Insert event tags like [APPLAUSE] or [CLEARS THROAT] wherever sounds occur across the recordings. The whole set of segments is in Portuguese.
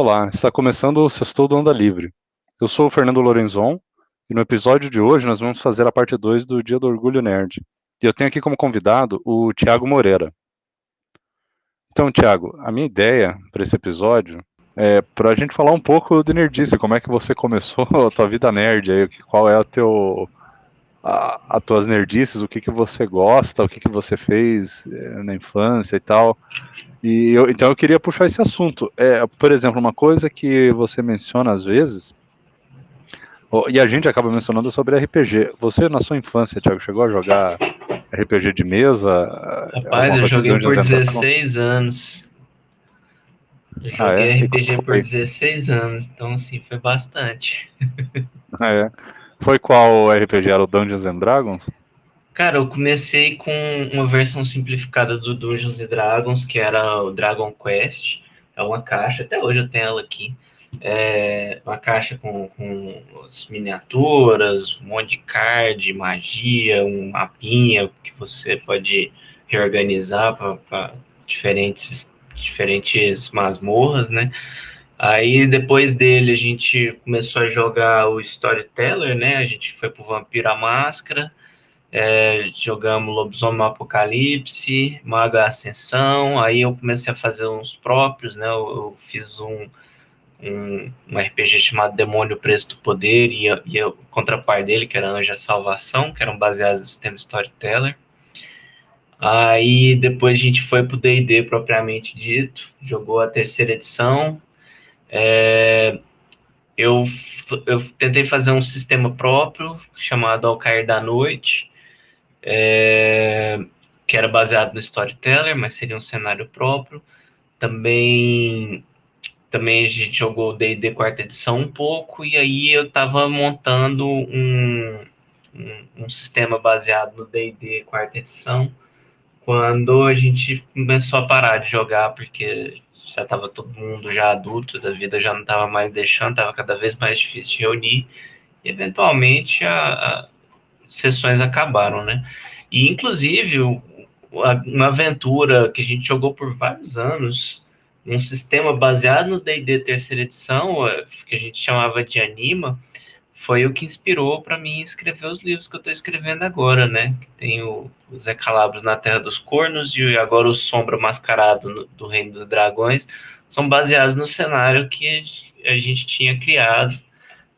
Olá, está começando o Sextou do Onda Livre. Eu sou o Fernando Lorenzon e no episódio de hoje nós vamos fazer a parte 2 do Dia do Orgulho Nerd. E eu tenho aqui como convidado o Tiago Moreira. Então, Tiago, a minha ideia para esse episódio é para a gente falar um pouco de nerdice, como é que você começou [LAUGHS] a tua vida nerd, aí, qual é o teu, a, as tuas nerdices, o que, que você gosta, o que, que você fez é, na infância e tal. E eu, então eu queria puxar esse assunto. É, por exemplo, uma coisa que você menciona às vezes, e a gente acaba mencionando sobre RPG. Você, na sua infância, Thiago, chegou a jogar RPG de mesa? Rapaz, eu joguei por 16 anos. Eu ah, joguei é? RPG por 16 anos, então sim, foi bastante. [LAUGHS] Ah, é. Foi qual RPG? Era o Dungeons and Dragons? Cara, eu comecei com uma versão simplificada do Dungeons Dragons, que era o Dragon Quest. É uma caixa, até hoje eu tenho ela aqui. É uma caixa com, com as miniaturas, um monte de card, magia, um mapinha que você pode reorganizar para diferentes, diferentes masmorras, né? Aí depois dele a gente começou a jogar o Storyteller, né? A gente foi pro Vampiro Máscara é, jogamos Lobisomem Apocalipse, Maga Ascensão, aí eu comecei a fazer uns próprios, né? Eu, eu fiz um, um, um, RPG chamado Demônio Preço do Poder e, e o contrapar dele, que era Anja Salvação, que eram baseados no sistema Storyteller. Aí depois a gente foi pro D&D propriamente dito, jogou a terceira edição. É, eu, eu tentei fazer um sistema próprio chamado Ao Cair da Noite, é, que era baseado no Storyteller, mas seria um cenário próprio. Também, também a gente jogou D&D quarta edição um pouco, e aí eu estava montando um, um, um, sistema baseado no D&D quarta edição, quando a gente começou a parar de jogar, porque já estava todo mundo já adulto, da vida já não estava mais deixando, estava cada vez mais difícil de reunir, e eventualmente a, a sessões acabaram, né? E, inclusive, uma aventura que a gente jogou por vários anos, um sistema baseado no D&D terceira edição, é, que a gente chamava de Anima, foi o que inspirou para mim escrever os livros que eu estou escrevendo agora, né? Tem o, Zé Calabros na Terra dos Cornos e agora o Sombra Mascarado no, do Reino dos Dragões, são baseados no cenário que a gente tinha criado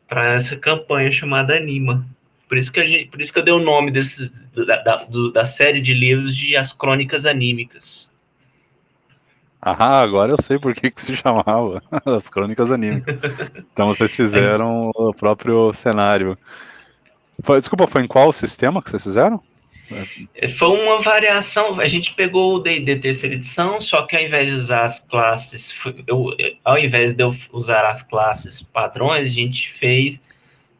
para essa campanha chamada Anima. Por isso que, a gente, por isso que eu dei o nome desse, da, da, do, da série de livros de As Crônicas Anímicas. Ah, agora eu sei por que, que se chamava [LAUGHS] As Crônicas Anímicas. então vocês fizeram o próprio cenário. Desculpa, foi em qual sistema que vocês fizeram? Foi uma variação. A gente pegou o D&D terceira edição, só que ao invés de usar as classes, eu, ao invés de eu usar as classes padrões, a gente fez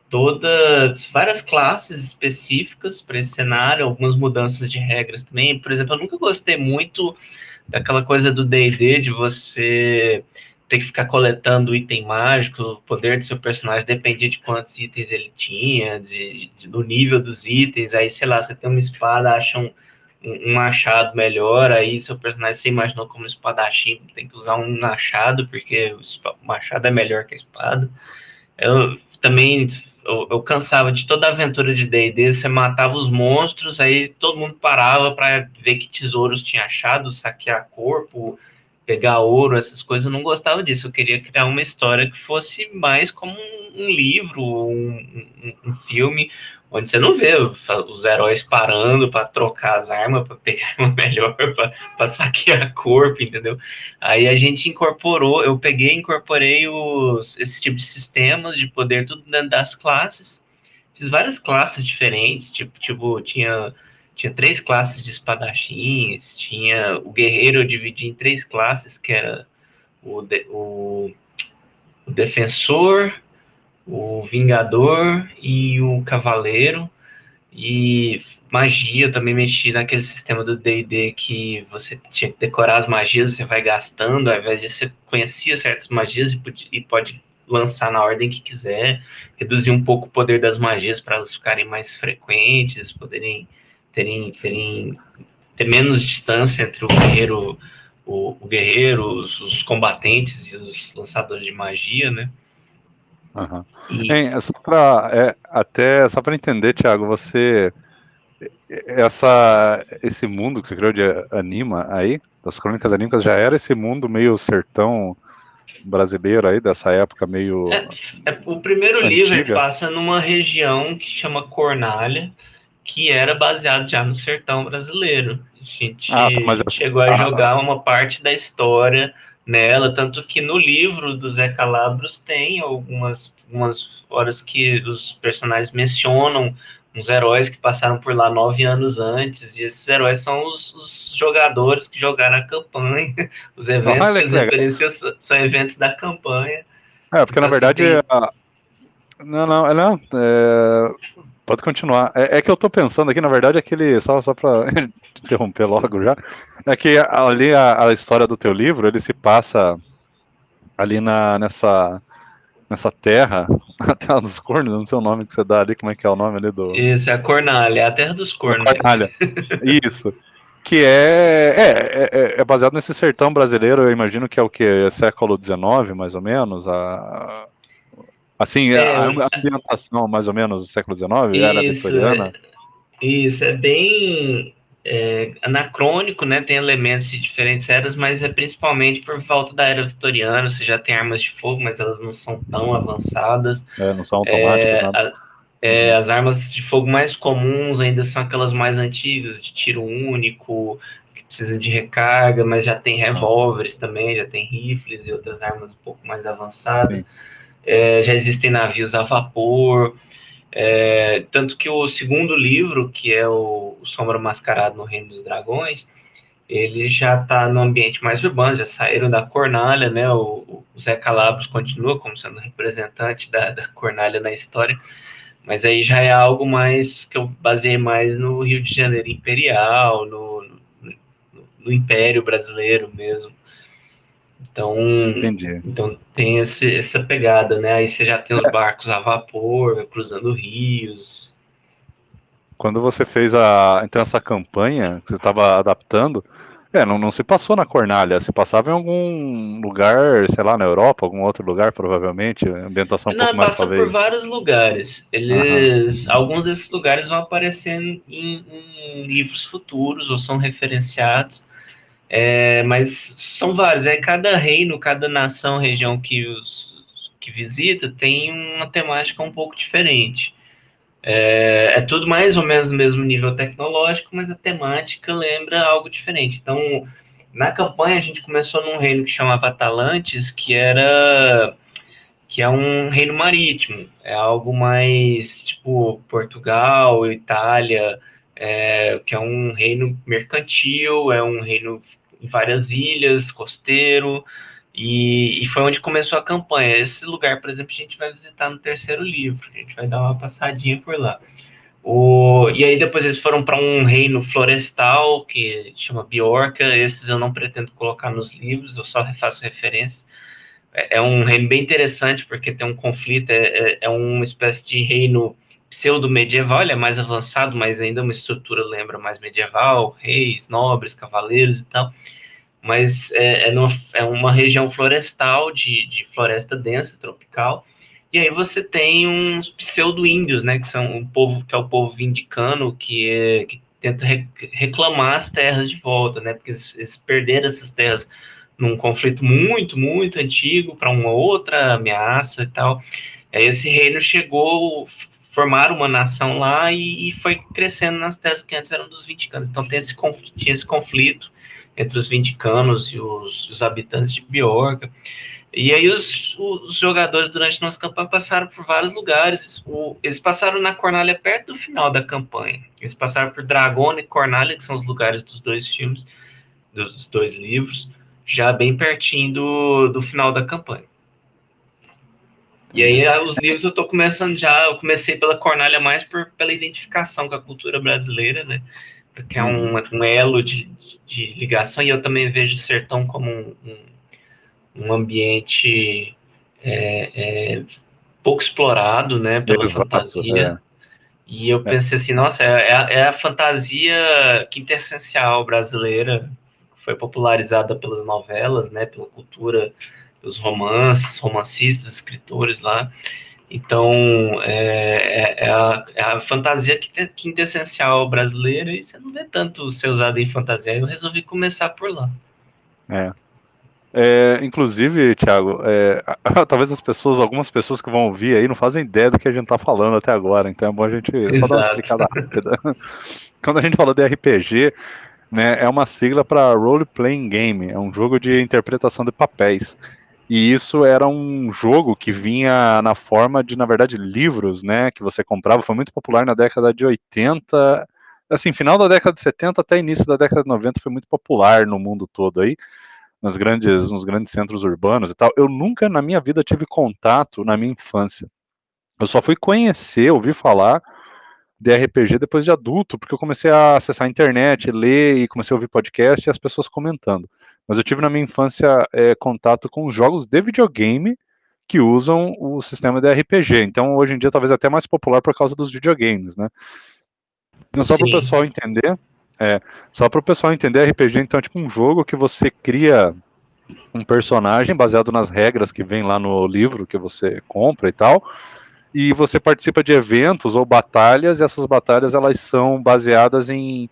todas várias classes específicas para esse cenário, algumas mudanças de regras também. Por exemplo, eu nunca gostei muito daquela coisa do D&D de você ter que ficar coletando item mágico, o poder do seu personagem dependia de quantos itens ele tinha, de, de, do nível dos itens. Aí, sei lá, você tem uma espada, acha um, um, machado melhor, aí seu personagem você imaginou como espadachim, tem que usar um machado, porque o machado é melhor que a espada. Eu também eu, eu, cansava de toda a aventura de D&D, você matava os monstros, aí todo mundo parava para ver que tesouros tinha achado, saquear corpo, pegar ouro, essas coisas, eu não gostava disso, eu queria criar uma história que fosse mais como um, um livro, um, um, um filme, onde você não vê os heróis parando para trocar as armas, para pegar [LAUGHS] uma melhor, para saquear corpo, entendeu? Aí a gente incorporou, eu peguei incorporei os, esse tipo de sistemas de poder tudo dentro das classes. Fiz várias classes diferentes, tipo, tipo tinha, tinha três classes de espadachins, tinha o guerreiro eu dividi em três classes, que era o, de, o, o defensor, o Vingador e o Cavaleiro. E magia, também mexi naquele sistema do D&D que você tinha que decorar as magias, você vai gastando, ao invés de você conhecia certas magias e pode lançar na ordem que quiser, reduzir um pouco o poder das magias para elas ficarem mais frequentes, poderem terem, terem ter menos distância entre o guerreiro, o, o guerreiro, os, os, combatentes e os lançadores de magia, né? Uhum. E... É, só pra, é, até só para entender, Thiago, você essa esse mundo que você criou de anima aí, das crônicas anímicas, já era esse mundo meio sertão brasileiro aí dessa época meio. É, é, o primeiro antiga. livro ele passa numa região que chama Cornália, que era baseado já no sertão brasileiro. A gente ah, mas... chegou a jogar uma parte da história nela, tanto que no livro do Zé Calabros tem algumas, algumas horas que os personagens mencionam uns heróis que passaram por lá nove anos antes, e esses heróis são os, os jogadores que jogaram a campanha, [LAUGHS] os eventos Olha, que referências são eventos da campanha. É, porque então, na verdade. Tem... A... Não, não, é, não. É... Pode continuar. É, é, que eu tô pensando aqui, na verdade, aquele. Só, só pra [LAUGHS] interromper logo já. É que ali a, a história do teu livro, ele se passa ali na, nessa nessa terra, [LAUGHS] a terra dos cornos, não sei o nome que você dá ali, como é que é o nome ali do. Isso, é a Cornália, a terra dos cornos. Cornália, isso. Que é, é, é, é, baseado nesse sertão brasileiro, eu imagino que é o que? É século XIX, mais ou menos? A, assim, é, a, a ambientação, mais ou menos, do século XIX, isso, era vitoriana? É, isso, é bem é, anacrônico, né? Tem elementos de diferentes eras, mas é principalmente por volta da era vitoriana. Você já tem armas de fogo, mas elas não são tão avançadas. É, não são automáticas. É, a, é, as armas de fogo mais comuns ainda são aquelas mais antigas, de tiro único, que precisam de recarga, mas já tem revólveres também, já tem rifles e outras armas um pouco mais avançadas. É, já existem navios a vapor. É, tanto que o segundo livro, que é o, Sombra Mascarado no Reino dos Dragões, ele já está no ambiente mais urbano, já saíram da Cornália, né? O, o Zé Calabros continua como sendo representante da, da na história, mas aí já é algo mais que eu baseei mais no Rio de Janeiro Imperial, no, no, no Império Brasileiro mesmo. Então, Entendi. então tem esse, essa pegada, né? Aí você já tem os barcos a vapor, cruzando rios. Quando você fez a, então essa campanha que você estava adaptando, é, não, não se passou na Cornália, se passava em algum lugar, sei lá, na Europa, algum outro lugar, provavelmente, ambientação um não, pouco mais passa por vários lugares. Eles, uhum. alguns desses lugares vão aparecendo em, em livros futuros ou são referenciados. É, mas são vários. É cada reino, cada nação, região que, os, que visita tem uma temática um pouco diferente. É, é, tudo mais ou menos no mesmo nível tecnológico, mas a temática lembra algo diferente. Então, na campanha a gente começou num reino que chamava Atalantes, que era que é um reino marítimo, é algo mais tipo Portugal, Itália, é, que é um reino mercantil, é um reino em várias ilhas, costeiro, e, e, foi onde começou a campanha. Esse lugar, por exemplo, a gente vai visitar no terceiro livro, a gente vai dar uma passadinha por lá. O, e aí depois eles foram para um reino florestal que chama Biorca. Esses eu não pretendo colocar nos livros, eu só faço referências. É, é um reino bem interessante porque tem um conflito, é, é, é uma espécie de reino pseudo-medieval, ele é mais avançado, mas ainda uma estrutura lembra mais medieval, reis, nobres, cavaleiros e tal. Mas é, é, numa, é uma região florestal, de, de floresta densa, tropical. E aí você tem uns pseudo-índios, né, que são um povo que é o povo vindicano, que, é, que tenta re, reclamar as terras de volta, né, porque eles perderam essas terras num conflito muito, muito antigo para uma outra ameaça e tal. Aí esse reino chegou, formaram uma nação lá e, e, foi crescendo nas terras que antes eram dos vindicanos. Então tem esse conflito, tinha esse conflito entre os vindicanos e os, os habitantes de Biorga. E aí os, os, jogadores durante nossa campanha passaram por vários lugares. O, eles passaram na Cornália perto do final da campanha. Eles passaram por Dragona e Cornália, que são os lugares dos dois filmes, dos dois livros, já bem pertinho do, do final da campanha. E aí os livros eu estou começando já, eu comecei pela Cornália mais por, pela identificação com a cultura brasileira, né? Porque é um, um elo de, de ligação, e eu também vejo o sertão como um, um, um ambiente é, é, pouco explorado, né, pela Exato, fantasia. É. E eu pensei assim, nossa, é, é, a, é a fantasia quintessencial brasileira, foi popularizada pelas novelas, né, pela cultura dos romances, romancistas, escritores lá. Então, é, é, é, a, é a, fantasia quintessencial brasileira e você não vê tanto ser usado em fantasia. Eu resolvi começar por lá. É. é inclusive, Thiago, é, [LAUGHS] talvez as pessoas, algumas pessoas que vão ouvir aí não fazem ideia do que a gente tá falando até agora, então é bom a gente Exato. só dar uma explicada rápida. [LAUGHS] Quando a gente falou de RPG, né, é uma sigla para Role Playing Game, é um jogo de interpretação de papéis. E isso era um jogo que vinha na forma de, na verdade, livros, né? Que você comprava. Foi muito popular na década de 80. Assim, final da década de 70 até início da década de 90 foi muito popular no mundo todo aí. Nos grandes, nos grandes centros urbanos e tal. Eu nunca na minha vida tive contato na minha infância. Eu só fui conhecer, ouvir falar de RPG depois de adulto, porque eu comecei a acessar a internet, ler e comecei a ouvir podcast e as pessoas comentando. Mas eu tive na minha infância é, contato com jogos de videogame que usam o sistema de RPG. Então, hoje em dia, talvez até mais popular por causa dos videogames, né? Então, só para o pessoal entender, é, só para o pessoal entender, RPG então é tipo um jogo que você cria um personagem baseado nas regras que vem lá no livro que você compra e tal, e você participa de eventos ou batalhas, e essas batalhas elas são baseadas em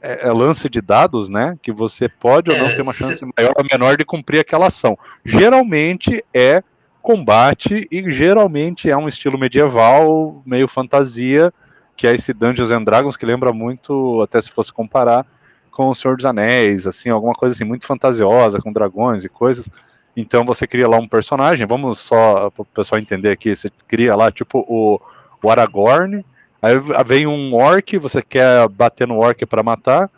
é, é lance de dados, né? Que você pode ou não é, ter uma chance maior ou menor de cumprir aquela ação. Geralmente é combate e geralmente é um estilo medieval, meio fantasia, que é esse Dungeons and Dragons, que lembra muito, até se fosse comparar, com o Senhor dos Anéis, assim, alguma coisa assim muito fantasiosa, com dragões e coisas. Então você cria lá um personagem, vamos só para o pessoal entender aqui, você cria lá tipo o, o Aragorn, aí vem um orc, você quer bater no orc para matar,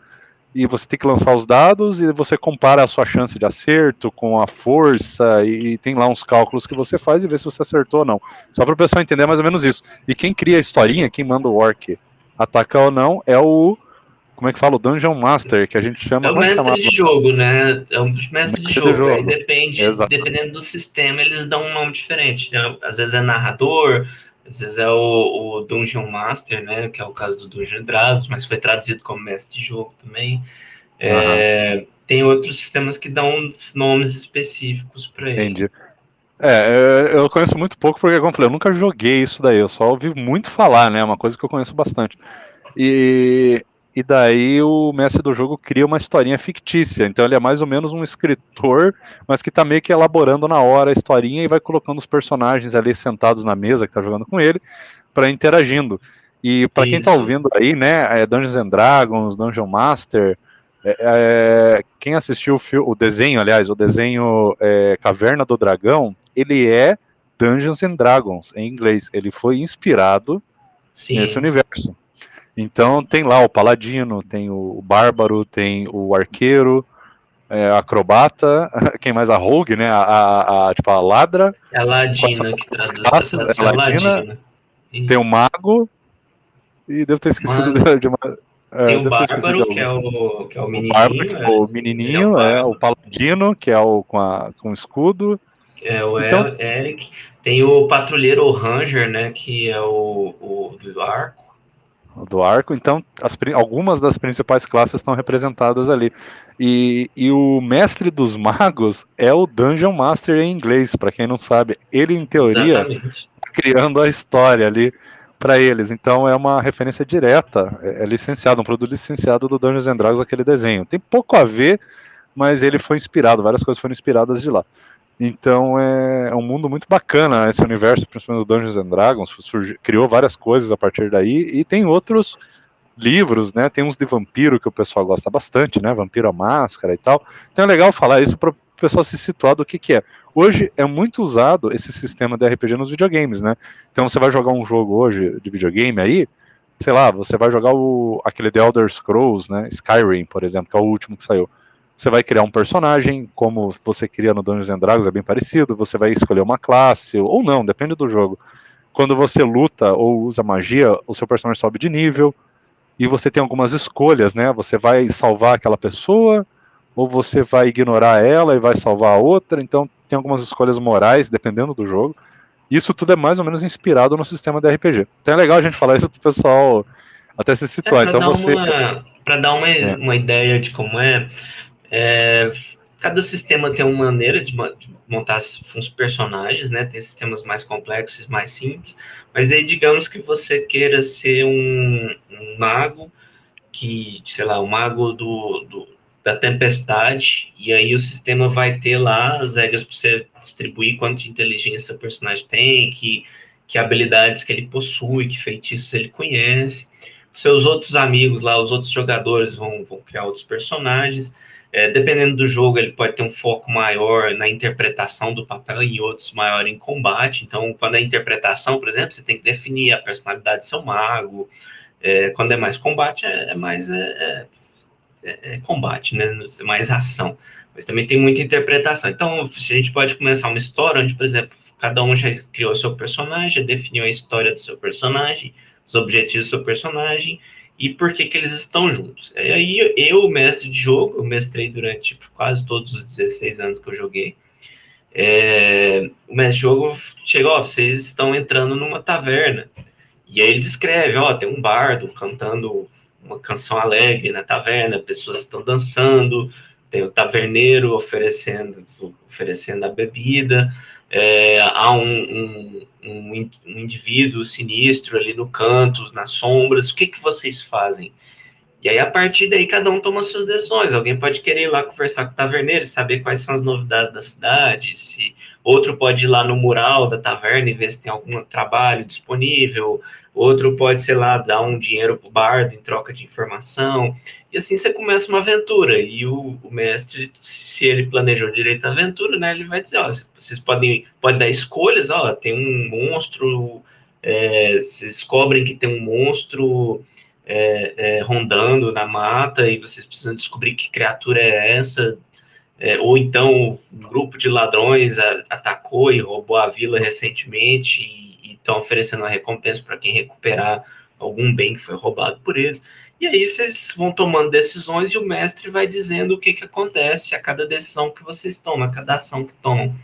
e você tem que lançar os dados e você compara a sua chance de acerto com a força e, tem lá uns cálculos que você faz e vê se você acertou ou não. Só para o pessoal entender mais ou menos isso. E quem cria a historinha, quem manda o orc atacar ou não, é o como é que fala? O Dungeon Master, que a gente chama. É o mestre de jogo, né? É o mestre, mestre de jogo. De jogo. Depende, dependendo do sistema, eles dão um nome diferente. Né? Às vezes é narrador, às vezes é o, o, Dungeon Master, né? Que é o caso do Dungeon Dragons, mas foi traduzido como mestre de jogo também. É, uhum. Tem outros sistemas que dão nomes específicos para ele. Entendi. É, eu conheço muito pouco, porque, como eu falei, eu nunca joguei isso daí, eu só ouvi muito falar, né? É uma coisa que eu conheço bastante. E e daí o mestre do jogo cria uma historinha fictícia. Então ele é mais ou menos um escritor, mas que tá meio que elaborando na hora a historinha e vai colocando os personagens ali sentados na mesa que tá jogando com ele para interagindo. E para quem tá ouvindo aí, né, é Dungeons and Dragons, Dungeon Master, é, é, quem assistiu o, o, desenho, aliás, o desenho é, Caverna do Dragão, ele é Dungeons and Dragons em inglês. Ele foi inspirado Sim. nesse universo. Então tem lá o paladino, tem o bárbaro, tem o arqueiro, é, acrobata, [LAUGHS] quem mais a rogue, né? A, a, a tipo a ladra. É a ladina que traduz. É a ladina, ladina. Tem o mago e devo ter esquecido de, de uma. É, tem o bárbaro, que é o, que é o menininho. O, bárbaro, tipo, é, o menininho, é, o, é, o paladino, que é o com, a, com o escudo. É o então, Eric. Tem o patrulheiro o Ranger, né? Que é o, o do arco do arco. Então, as, algumas das principais classes estão representadas ali. E, e o mestre dos magos é o Dungeon Master em inglês, para quem não sabe. Ele, em teoria, tá criando a história ali para eles. Então, é uma referência direta, é, é licenciado, um produto licenciado do Dungeons and Dragons, aquele desenho. Tem pouco a ver, mas ele foi inspirado, várias coisas foram inspiradas de lá. Então é, é, um mundo muito bacana esse universo, principalmente do Dungeons and Dragons, surgiu, criou várias coisas a partir daí e tem outros livros, né? Tem uns de vampiro que o pessoal gosta bastante, né? Vampiro a máscara e tal. Então é legal falar isso para o pessoal se situar do que que é. Hoje é muito usado esse sistema de RPG nos videogames, né? Então você vai jogar um jogo hoje de videogame aí, sei lá, você vai jogar o aquele The Elder Scrolls, né? Skyrim, por exemplo, que é o último que saiu. Você vai criar um personagem, como você cria no Dungeons and Dragons, é bem parecido. Você vai escolher uma classe, ou não, depende do jogo. Quando você luta ou usa magia, o seu personagem sobe de nível. E você tem algumas escolhas, né? Você vai salvar aquela pessoa, ou você vai ignorar ela e vai salvar a outra. Então, tem algumas escolhas morais, dependendo do jogo. Isso tudo é mais ou menos inspirado no sistema de RPG. Então é legal a gente falar isso pro pessoal até se situar. É, então você. Para dar uma, é. uma ideia de como é, É, cada sistema tem uma maneira de, montar os personagens, né? Tem sistemas mais complexos, mais simples. Mas aí, digamos que você queira ser um, um mago que, sei lá, o um mago do, do, da tempestade, e aí o sistema vai ter lá as regras para você distribuir quanto de inteligência o personagem tem, que, que habilidades que ele possui, que feitiços ele conhece. Seus outros amigos lá, os outros jogadores vão, vão criar outros personagens. É, dependendo do jogo, ele pode ter um foco maior na interpretação do papel e outros maior em combate. Então, quando é interpretação, por exemplo, você tem que definir a personalidade do seu mago. É, quando é mais combate, é, é mais é, é, é, combate, né? mais ação. Mas também tem muita interpretação. Então, a gente pode começar uma história onde, por exemplo, cada um já criou seu personagem, já definiu a história do seu personagem, os objetivos do seu personagem, e por que, que eles estão juntos. E aí eu, mestre de jogo, eu mestrei durante tipo, quase todos os 16 anos que eu joguei. É, o mestre de jogo chegou, vocês estão entrando numa taverna. E aí ele descreve, ó, tem um bardo cantando uma canção alegre na taverna, pessoas estão dançando, tem o taverneiro oferecendo, oferecendo a bebida, é, há um, um, um, indivíduo sinistro ali no canto, nas sombras, o que, que vocês fazem? E aí, a partir daí, cada um toma suas decisões. Alguém pode querer ir lá conversar com o taverneiro, saber quais são as novidades da cidade, se outro pode ir lá no mural da taverna e ver se tem algum trabalho disponível, outro pode, sei lá, dar um dinheiro para o bardo em troca de informação. E assim você começa uma aventura. E o, o, mestre, se ele planejou direito a aventura, né, ele vai dizer, ó, vocês podem, podem dar escolhas, ó, tem um monstro, é, vocês descobrem que tem um monstro é, é, rondando na mata e vocês precisam descobrir que criatura é essa. É, ou então um grupo de ladrões a, atacou e roubou a vila recentemente e estão oferecendo uma recompensa para quem recuperar algum bem que foi roubado por eles. E aí vocês vão tomando decisões e o mestre vai dizendo o que, que acontece a cada decisão que vocês tomam, a cada ação que tomam.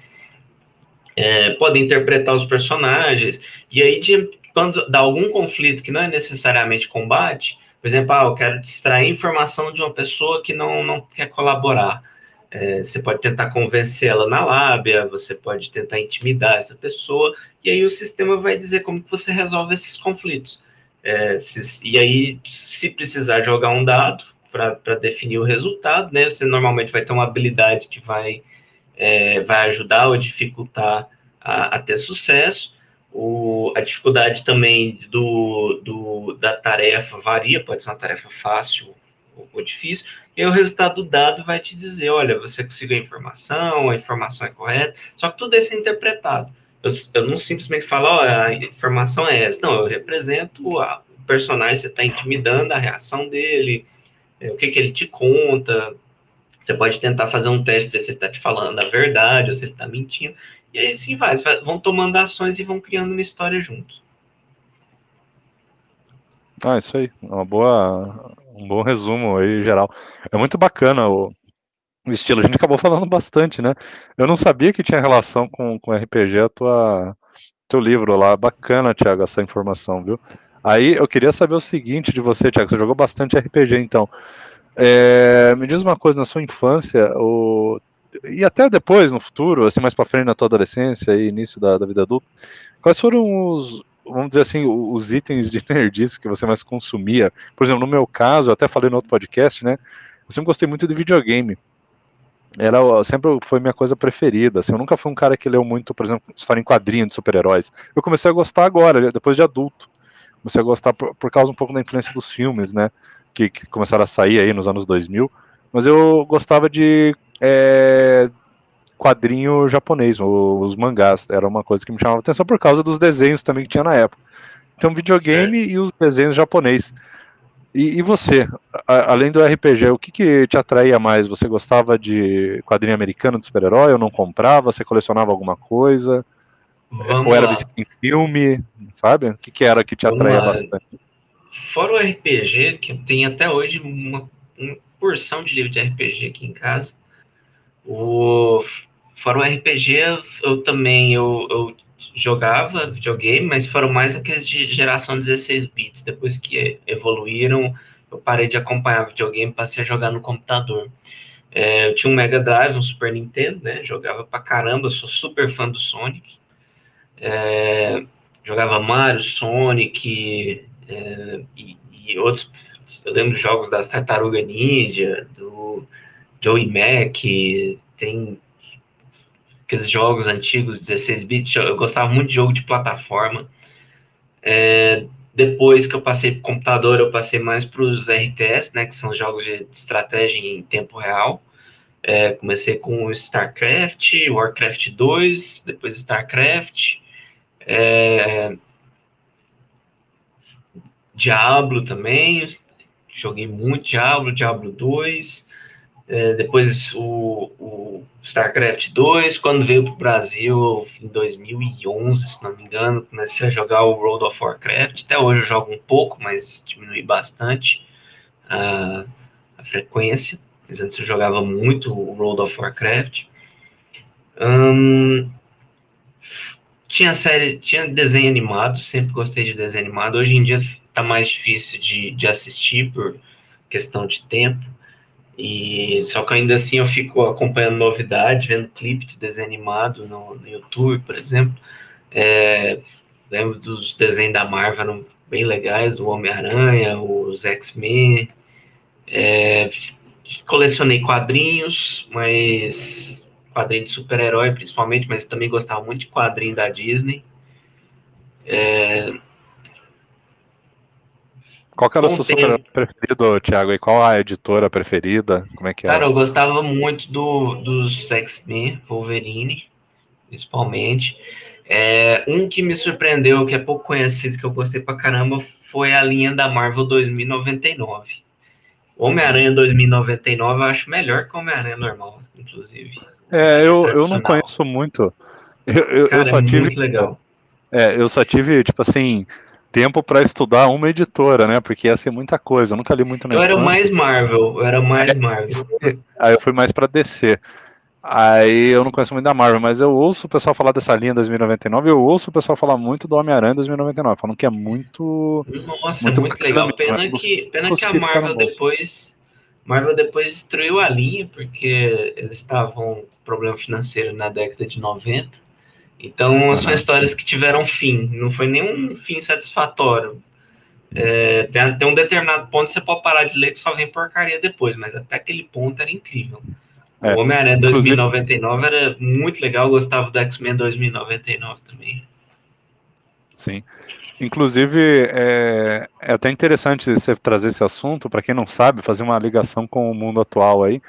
É, podem interpretar os personagens, e aí de, quando dá algum conflito que não é necessariamente combate, por exemplo, ah, eu quero extrair informação de uma pessoa que não, não quer colaborar. É, você pode tentar convencê-la na lábia, você pode tentar intimidar essa pessoa, e aí o sistema vai dizer como que você resolve esses conflitos. É, se, e aí, se precisar jogar um dado para definir o resultado, né, você normalmente vai ter uma habilidade que vai, é, vai ajudar ou dificultar a, a ter sucesso. O, a dificuldade também do, do, da tarefa varia, pode ser uma tarefa fácil ou, ou difícil, e o resultado do dado vai te dizer, olha, você conseguiu a informação, a informação é correta, só que tudo isso é interpretado. Eu, eu não simplesmente falo, ó, a informação é essa. Não, eu represento a, o personagem, você está intimidando a reação dele, é, o que, que ele te conta. Você pode tentar fazer um teste para ver se ele está te falando a verdade ou se ele está mentindo. E aí sim vai, vão tomando ações e vão criando uma história juntos. Ah, isso aí. Uma boa, um bom resumo aí, geral. É muito bacana o, o estilo. A gente acabou falando bastante, né? Eu não sabia que tinha relação com, com RPG a tua teu livro lá. Bacana, Thiago, essa informação, viu? Aí eu queria saber o seguinte de você, Thiago. Você jogou bastante RPG, então. É, me diz uma coisa, na sua infância, o, e até depois, no futuro, assim, mais para frente na tua adolescência e início da, da vida adulta, quais foram os, vamos dizer assim, os itens de [LAUGHS] nerdice que você mais consumia? Por exemplo, no meu caso, eu até falei no outro podcast, né? Eu sempre gostei muito de videogame era sempre foi minha coisa preferida. Assim, eu nunca fui um cara que leu muito, por exemplo, história em quadrinhos de super-heróis. Eu comecei a gostar agora, depois de adulto. Comecei a gostar por, por causa um pouco da influência dos filmes, né? Que, que, começaram a sair aí nos anos 2000. Mas eu gostava de é, quadrinho japonês, os mangás. Era uma coisa que me chamava atenção por causa dos desenhos também que tinha na época. Então, videogame e os desenhos japonês. E, e você, a, além do RPG, o que, que te atraía mais? Você gostava de quadrinho americano de super-herói ou não comprava? Você colecionava alguma coisa? Vamos ou era em filme, sabe? O que, que era que te atraía bastante? Fora o RPG, que tem até hoje uma, uma, porção de livro de RPG aqui em casa. O, fora o RPG, eu também eu, eu jogava videogame, mas foram mais aqueles de geração 16 bits. Depois que evoluíram, eu parei de acompanhar videogame, passei a jogar no computador. É, eu tinha um Mega Drive, um Super Nintendo, né? Jogava pra caramba, sou super fã do Sonic. É, jogava Mario, Sonic é, e, e, outros. Eu lembro jogos das Tartaruga Ninja, do Joey Mac, tem aqueles jogos antigos, 16 bits. Eu gostava muito de jogo de plataforma. É, depois que eu passei para computador, eu passei mais para os RTS, né, que são jogos de estratégia em tempo real. É, comecei com StarCraft, Warcraft 2, depois StarCraft, é, Diablo também, joguei muito Diablo, Diablo 2, é, depois o, o, StarCraft 2, quando veio para o Brasil em 2011, se não me engano, comecei a jogar o World of Warcraft, até hoje eu jogo um pouco, mas diminui bastante a, a frequência, mas antes eu jogava muito o World of Warcraft. Hum, tinha série, tinha desenho animado, sempre gostei de desenho animado, hoje em dia está mais difícil de, de assistir por questão de tempo, e só que ainda assim eu fico acompanhando novidade, vendo clipe de desenho animado no, no YouTube, por exemplo. É, lembro dos desenhos da Marvel bem legais, do Homem-Aranha, os X-Men. É, colecionei quadrinhos, mas quadrinho de super-herói principalmente, mas também gostava muito de quadrinho da Disney. É, qual que era o seu super preferido, Thiago? E qual a editora preferida? Como é que é? Cara, eu gostava muito do, dos X-Men, Wolverine, principalmente. É, um que me surpreendeu, que é pouco conhecido, que eu gostei pra caramba, foi a linha da Marvel 2099. Homem-Aranha 2099 eu acho melhor que Homem-Aranha normal, inclusive. É, eu, eu não conheço muito. Eu, eu, Cara, eu só é tive. Muito legal. É, eu só tive, tipo assim, tempo para estudar uma editora, né? Porque ia ser muita coisa. Eu nunca li muito na Eu era mais Marvel, eu era mais é, Marvel. Aí eu fui mais para DC. Aí eu não conheço muito da Marvel, mas eu ouço o pessoal falar dessa linha 2099, eu ouço o pessoal falar muito do Homem-Aranha 2099, falando que é muito. Nossa, muito, muito legal. Pena que, pena que a Marvel depois. Marvel depois destruiu a linha, porque eles estavam com problema financeiro na década de 90. Então, são histórias que tiveram fim, não foi nenhum fim satisfatório. É, tem, um determinado ponto você pode parar de ler que só vem porcaria depois, mas até aquele ponto era incrível. É, o Homem-Aranha 2099 era muito legal, eu gostava do X-Men 2099 também. Sim. Inclusive, é, é, até interessante você trazer esse assunto, para quem não sabe, fazer uma ligação com o mundo atual aí.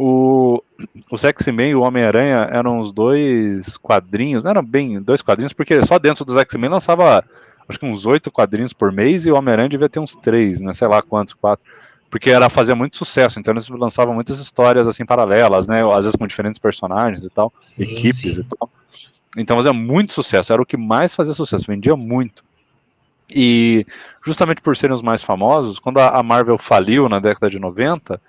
O, os X-Men e o Homem-Aranha eram os dois quadrinhos, eram bem dois quadrinhos, porque só dentro dos X-Men lançava acho que uns oito quadrinhos por mês e o Homem-Aranha devia ter uns três, né? Sei lá quantos, quatro. Porque era fazer muito sucesso, então eles lançavam muitas histórias assim paralelas, né? Às vezes com diferentes personagens e tal, sim, equipes sim. e tal. Então fazia muito sucesso, era o que mais fazia sucesso, vendia muito. E justamente por serem os mais famosos, quando a Marvel faliu na década de 90,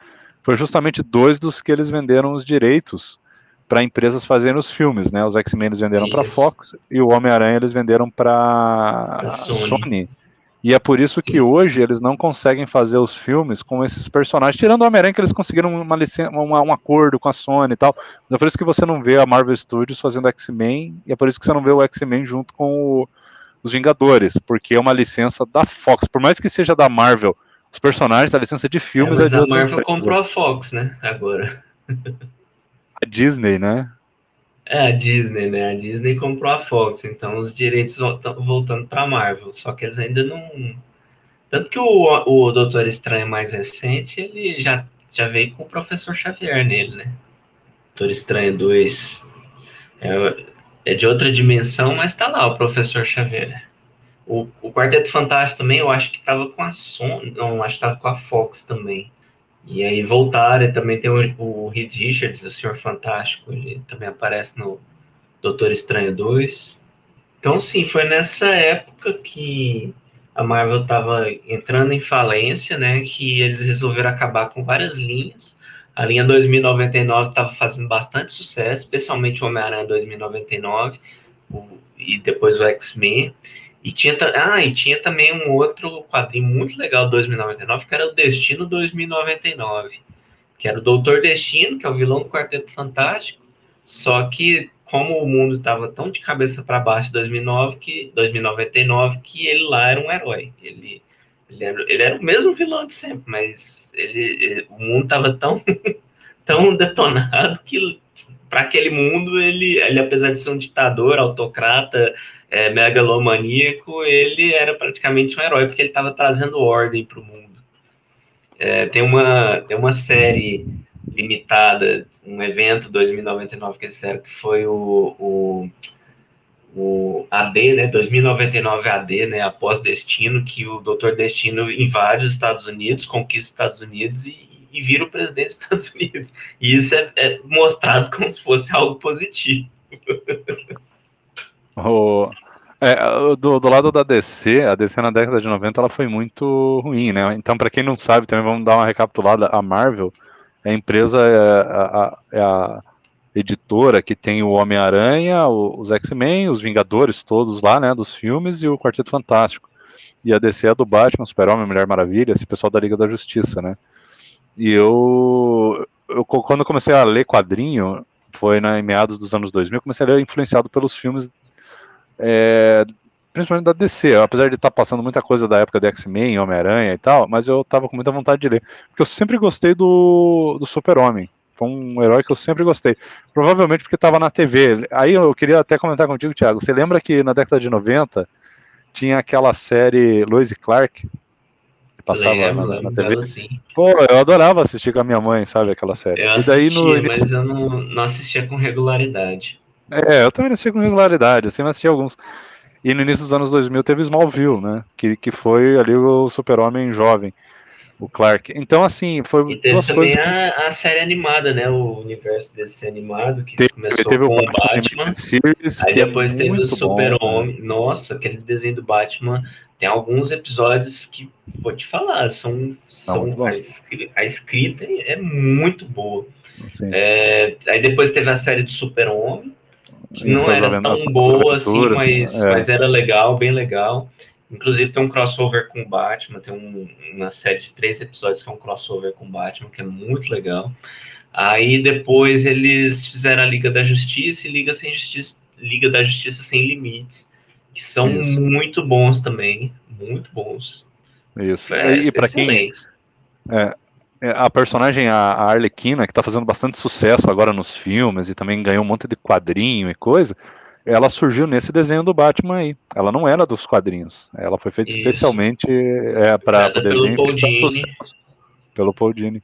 foi justamente dois dos que eles venderam os direitos para empresas fazerem os filmes, né? Os X-Men eles venderam para Fox e o Homem-Aranha eles venderam para Sony. Sony. E é por isso Sim. que hoje eles não conseguem fazer os filmes com esses personagens, tirando o Homem-Aranha que eles conseguiram uma licença, uma, um acordo com a Sony e tal. Mas é por isso que você não vê a Marvel Studios fazendo X-Men e é por isso que você não vê o X-Men junto com o, os Vingadores, porque é uma licença da Fox. Por mais que seja da Marvel, os personagens, a licença de filmes é, mas é a Marvel comprou a Fox, né? Agora. A Disney, né? É, a Disney, né? A Disney comprou a Fox, então os direitos estão voltando para a Marvel. Só que eles ainda não. Tanto que o, o Doutor Estranho mais recente, ele já, já veio com o Professor Xavier nele, né? Doutor Estranho 2 é, é de outra dimensão, mas tá lá o Professor Xavier. O, o Quarteto Fantástico também, eu acho que estava com a Sony, não, acho que estava com a Fox também. E aí voltaram, e também tem o, o Reed Richards, o Senhor Fantástico, ele também aparece no Doutor Estranho 2. Então, sim, foi nessa época que a Marvel estava entrando em falência, né, que eles resolveram acabar com várias linhas. A linha 2099 estava fazendo bastante sucesso, especialmente o Homem-Aranha 2099 o, e depois o X-Men. E tinha, ah, e tinha também um outro quadrinho muito legal, 2099, que era o Destino 2099. que era o Doutor Destino, que é o vilão do Quarteto Fantástico, só que como o mundo estava tão de cabeça para baixo em 2009 que 2099 que ele lá era um herói. Ele ele era, ele era o mesmo vilão de sempre, mas ele, ele o mundo estava tão [LAUGHS] tão detonado que para aquele mundo ele, ele apesar de ser um ditador, autocrata, é, megalomaníaco, ele era praticamente um herói porque ele estava trazendo ordem para o mundo. É, tem uma tem uma série limitada, um evento 2099 que eles que foi o, o, o AD, né, 2099 AD, né, após Destino, que o Doutor Destino invade os Estados Unidos, conquista os Estados Unidos e, e vira o presidente dos Estados Unidos. E isso é, é mostrado como se fosse algo positivo. [LAUGHS] O, é, do, do, lado da DC, a DC na década de 90 ela foi muito ruim, né? Então, para quem não sabe, também vamos dar uma recapitulada. A Marvel a empresa é a, é a editora que tem o Homem-Aranha, os X-Men, os Vingadores todos lá, né, dos filmes e o Quarteto Fantástico. E a DC é do Batman, Super-Homem, Mulher Maravilha, esse pessoal da Liga da Justiça, né? E eu, eu quando comecei a ler quadrinho, foi na, meados dos anos 2000, comecei a ler influenciado pelos filmes é, principalmente da DC, apesar de estar tá passando muita coisa da época do X-Men, Homem-Aranha e tal, mas eu tava com muita vontade de ler, porque eu sempre gostei do, do Super-Homem, foi um herói que eu sempre gostei, provavelmente porque estava na TV, aí eu queria até comentar contigo, Thiago, você lembra que na década de 90 tinha aquela série Lois e Clark, que passava lembro, na, na TV? Assim. Pô, eu adorava assistir com a minha mãe, sabe, aquela série. Eu e daí no... mas eu não, não assistia com regularidade. É, eu também não assistia com regularidade, assim, mas assistia alguns. E no início dos anos 2000 teve Smallville, né? Que, que foi ali o super-homem jovem, o Clark. Então, assim, foi e teve também a, a série animada, né? O universo desse animado, que teve, começou teve com o Batman, Batman Series, aí é depois é teve o Super-Homem. Nossa, aquele desenho do Batman tem alguns episódios que, vou te falar, são, são a, escrita, a, escrita, é muito boa. É, aí depois teve a série do Super-Homem, que não era tão boa assim, mas, é. mas era legal, bem legal. Inclusive tem um crossover com Batman, tem um, uma série de três episódios que é um crossover com Batman, que é muito legal. Aí depois eles fizeram a Liga da Justiça e Liga sem Justiça, Liga da Justiça sem Limites, que são Isso. muito bons também, muito bons. Isso. É, e para quem é, a personagem, a, Arlequina, que está fazendo bastante sucesso agora nos filmes e também ganhou um monte de quadrinho e coisa, ela surgiu nesse desenho do Batman aí. Ela não era dos quadrinhos. Ela foi feita Isso. especialmente é, para o desenho. Pelo Paul, pelo Paul Dini.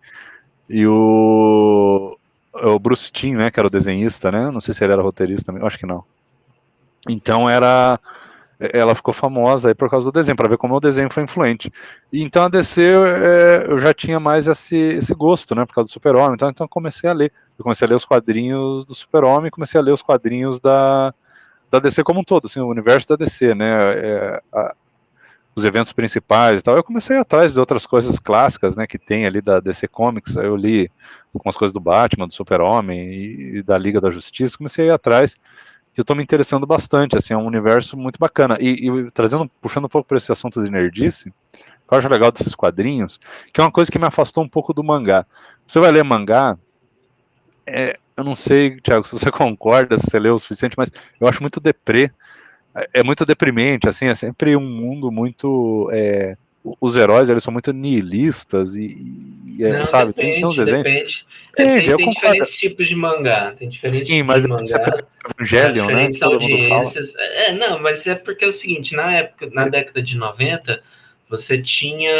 E o, o Bruce Timm, né, que era o desenhista, né? Não sei se ele era roteirista também, acho que não. Então era ela ficou famosa aí por causa do desenho, para ver como o desenho foi influente. Então a DC é, eu já tinha mais esse, esse gosto, né, por causa do Super-Homem. Então, então comecei a ler. Eu comecei a ler os quadrinhos do Super-Homem, comecei a ler os quadrinhos da, da DC como um todo, assim, o universo da DC, né, é, a, os eventos principais e tal. Eu comecei atrás de outras coisas clássicas, né, que tem ali da DC Comics. Eu li algumas coisas do Batman, do Super-Homem e, e da Liga da Justiça. Comecei a ir atrás eu estou me interessando bastante, assim, é um universo muito bacana. E, e trazendo, puxando um pouco para esse assunto de nerdice, que eu acho legal desses quadrinhos, que é uma coisa que me afastou um pouco do mangá. Você vai ler mangá, é, eu não sei, Thiago, se você [LAUGHS] concorda, se você leu o suficiente, mas eu acho muito deprê, é, é muito deprimente, assim, é sempre um mundo muito é, os heróis eles são muito nihilistas e, e é, Não, sabe depende, tem, tem uns desenhos depende. É, tem, tem diferentes tipos de mangá tem diferentes Sim, tipos de mangá Evangelion, né? diferentes né? audiências é não mas é porque é o seguinte na época na década de 90 você tinha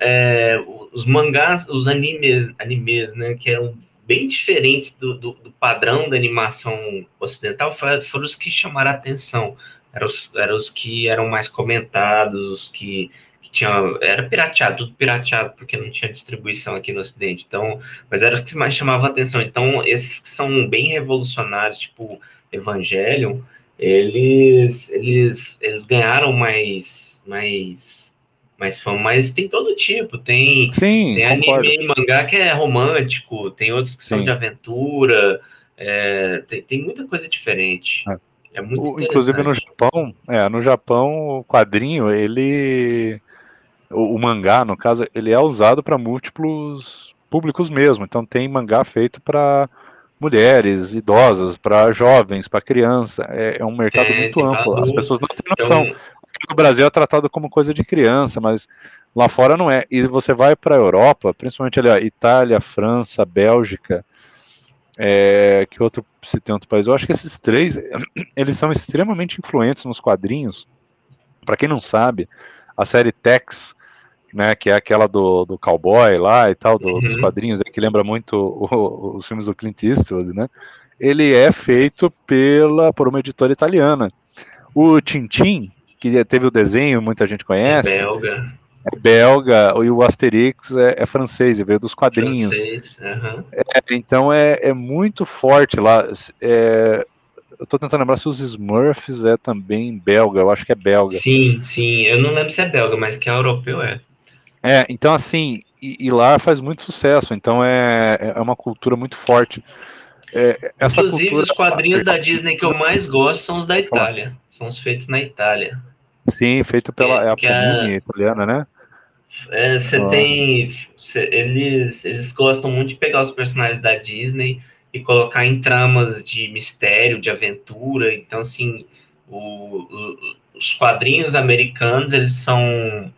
é, os mangás os animes animes né que eram bem diferentes do, do, do padrão da animação ocidental foram os que chamaram a atenção eram os, eram os que eram mais comentados os que tinha, era pirateado, tudo pirateado, porque não tinha distribuição aqui no Ocidente. Então, mas eram os que mais chamavam atenção. Então, esses que são bem revolucionários, tipo Evangelion, eles, eles, eles ganharam mais, mais, mais fama, mas tem todo tipo. Tem, Sim, tem anime e mangá que é romântico, tem outros que são Sim. de aventura, é, tem, tem muita coisa diferente. É. É muito Inclusive no Japão, é, no Japão o quadrinho ele o, o, mangá, no caso, ele é usado para múltiplos públicos mesmo. Então tem mangá feito para mulheres, idosas, para jovens, para criança. É, é, um mercado é, muito amplo. As pessoas não têm noção. Então... Aqui no Brasil é tratado como coisa de criança, mas lá fora não é. E você vai para a Europa, principalmente ali, Itália, França, Bélgica, é, que outro se tem outro país. Eu acho que esses três [CLEARS THROAT] eles são extremamente influentes nos quadrinhos. Para quem não sabe, a série Tex né, que é aquela do, do cowboy lá e tal, do, uhum. dos quadrinhos, que lembra muito o, os filmes do Clint Eastwood, né? Ele é feito pela por uma editora italiana. O Tintin, que teve o desenho, muita gente conhece. É belga. É belga, e o Asterix é, é francês, veio dos quadrinhos. Francês, uhum. é, então é, é muito forte lá. É, eu tô tentando lembrar se os Smurfs é também belga, eu acho que é belga. Sim, sim, eu não lembro se é belga, mas que é europeu é. É, então assim, e, e, lá faz muito sucesso, então é, é uma cultura muito forte. É, Inclusive, cultura... os quadrinhos da Disney que eu mais gosto são os da Itália. São os feitos na Itália. Sim, feito pela é, a Panini a... italiana, né? Você é, tem. Cê, eles, eles gostam muito de pegar os personagens da Disney e colocar em tramas de mistério, de aventura. Então, assim, o, o, os quadrinhos americanos, eles são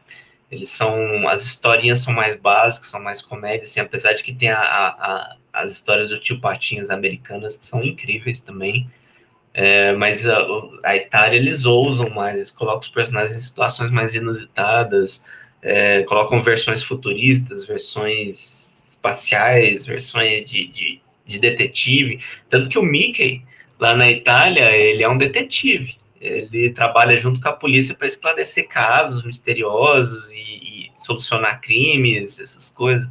eles são. As historinhas são mais básicas, são mais comédias, assim, apesar de que tem a, a, as histórias do tio Patinhas americanas, que são incríveis também. É, mas a, a, Itália eles ousam mais, eles colocam os personagens em situações mais inusitadas, é, colocam versões futuristas, versões espaciais, versões de, de, de, detetive. Tanto que o Mickey, lá na Itália, ele é um detetive. Ele trabalha junto com a polícia para esclarecer casos misteriosos e, e, solucionar crimes, essas coisas.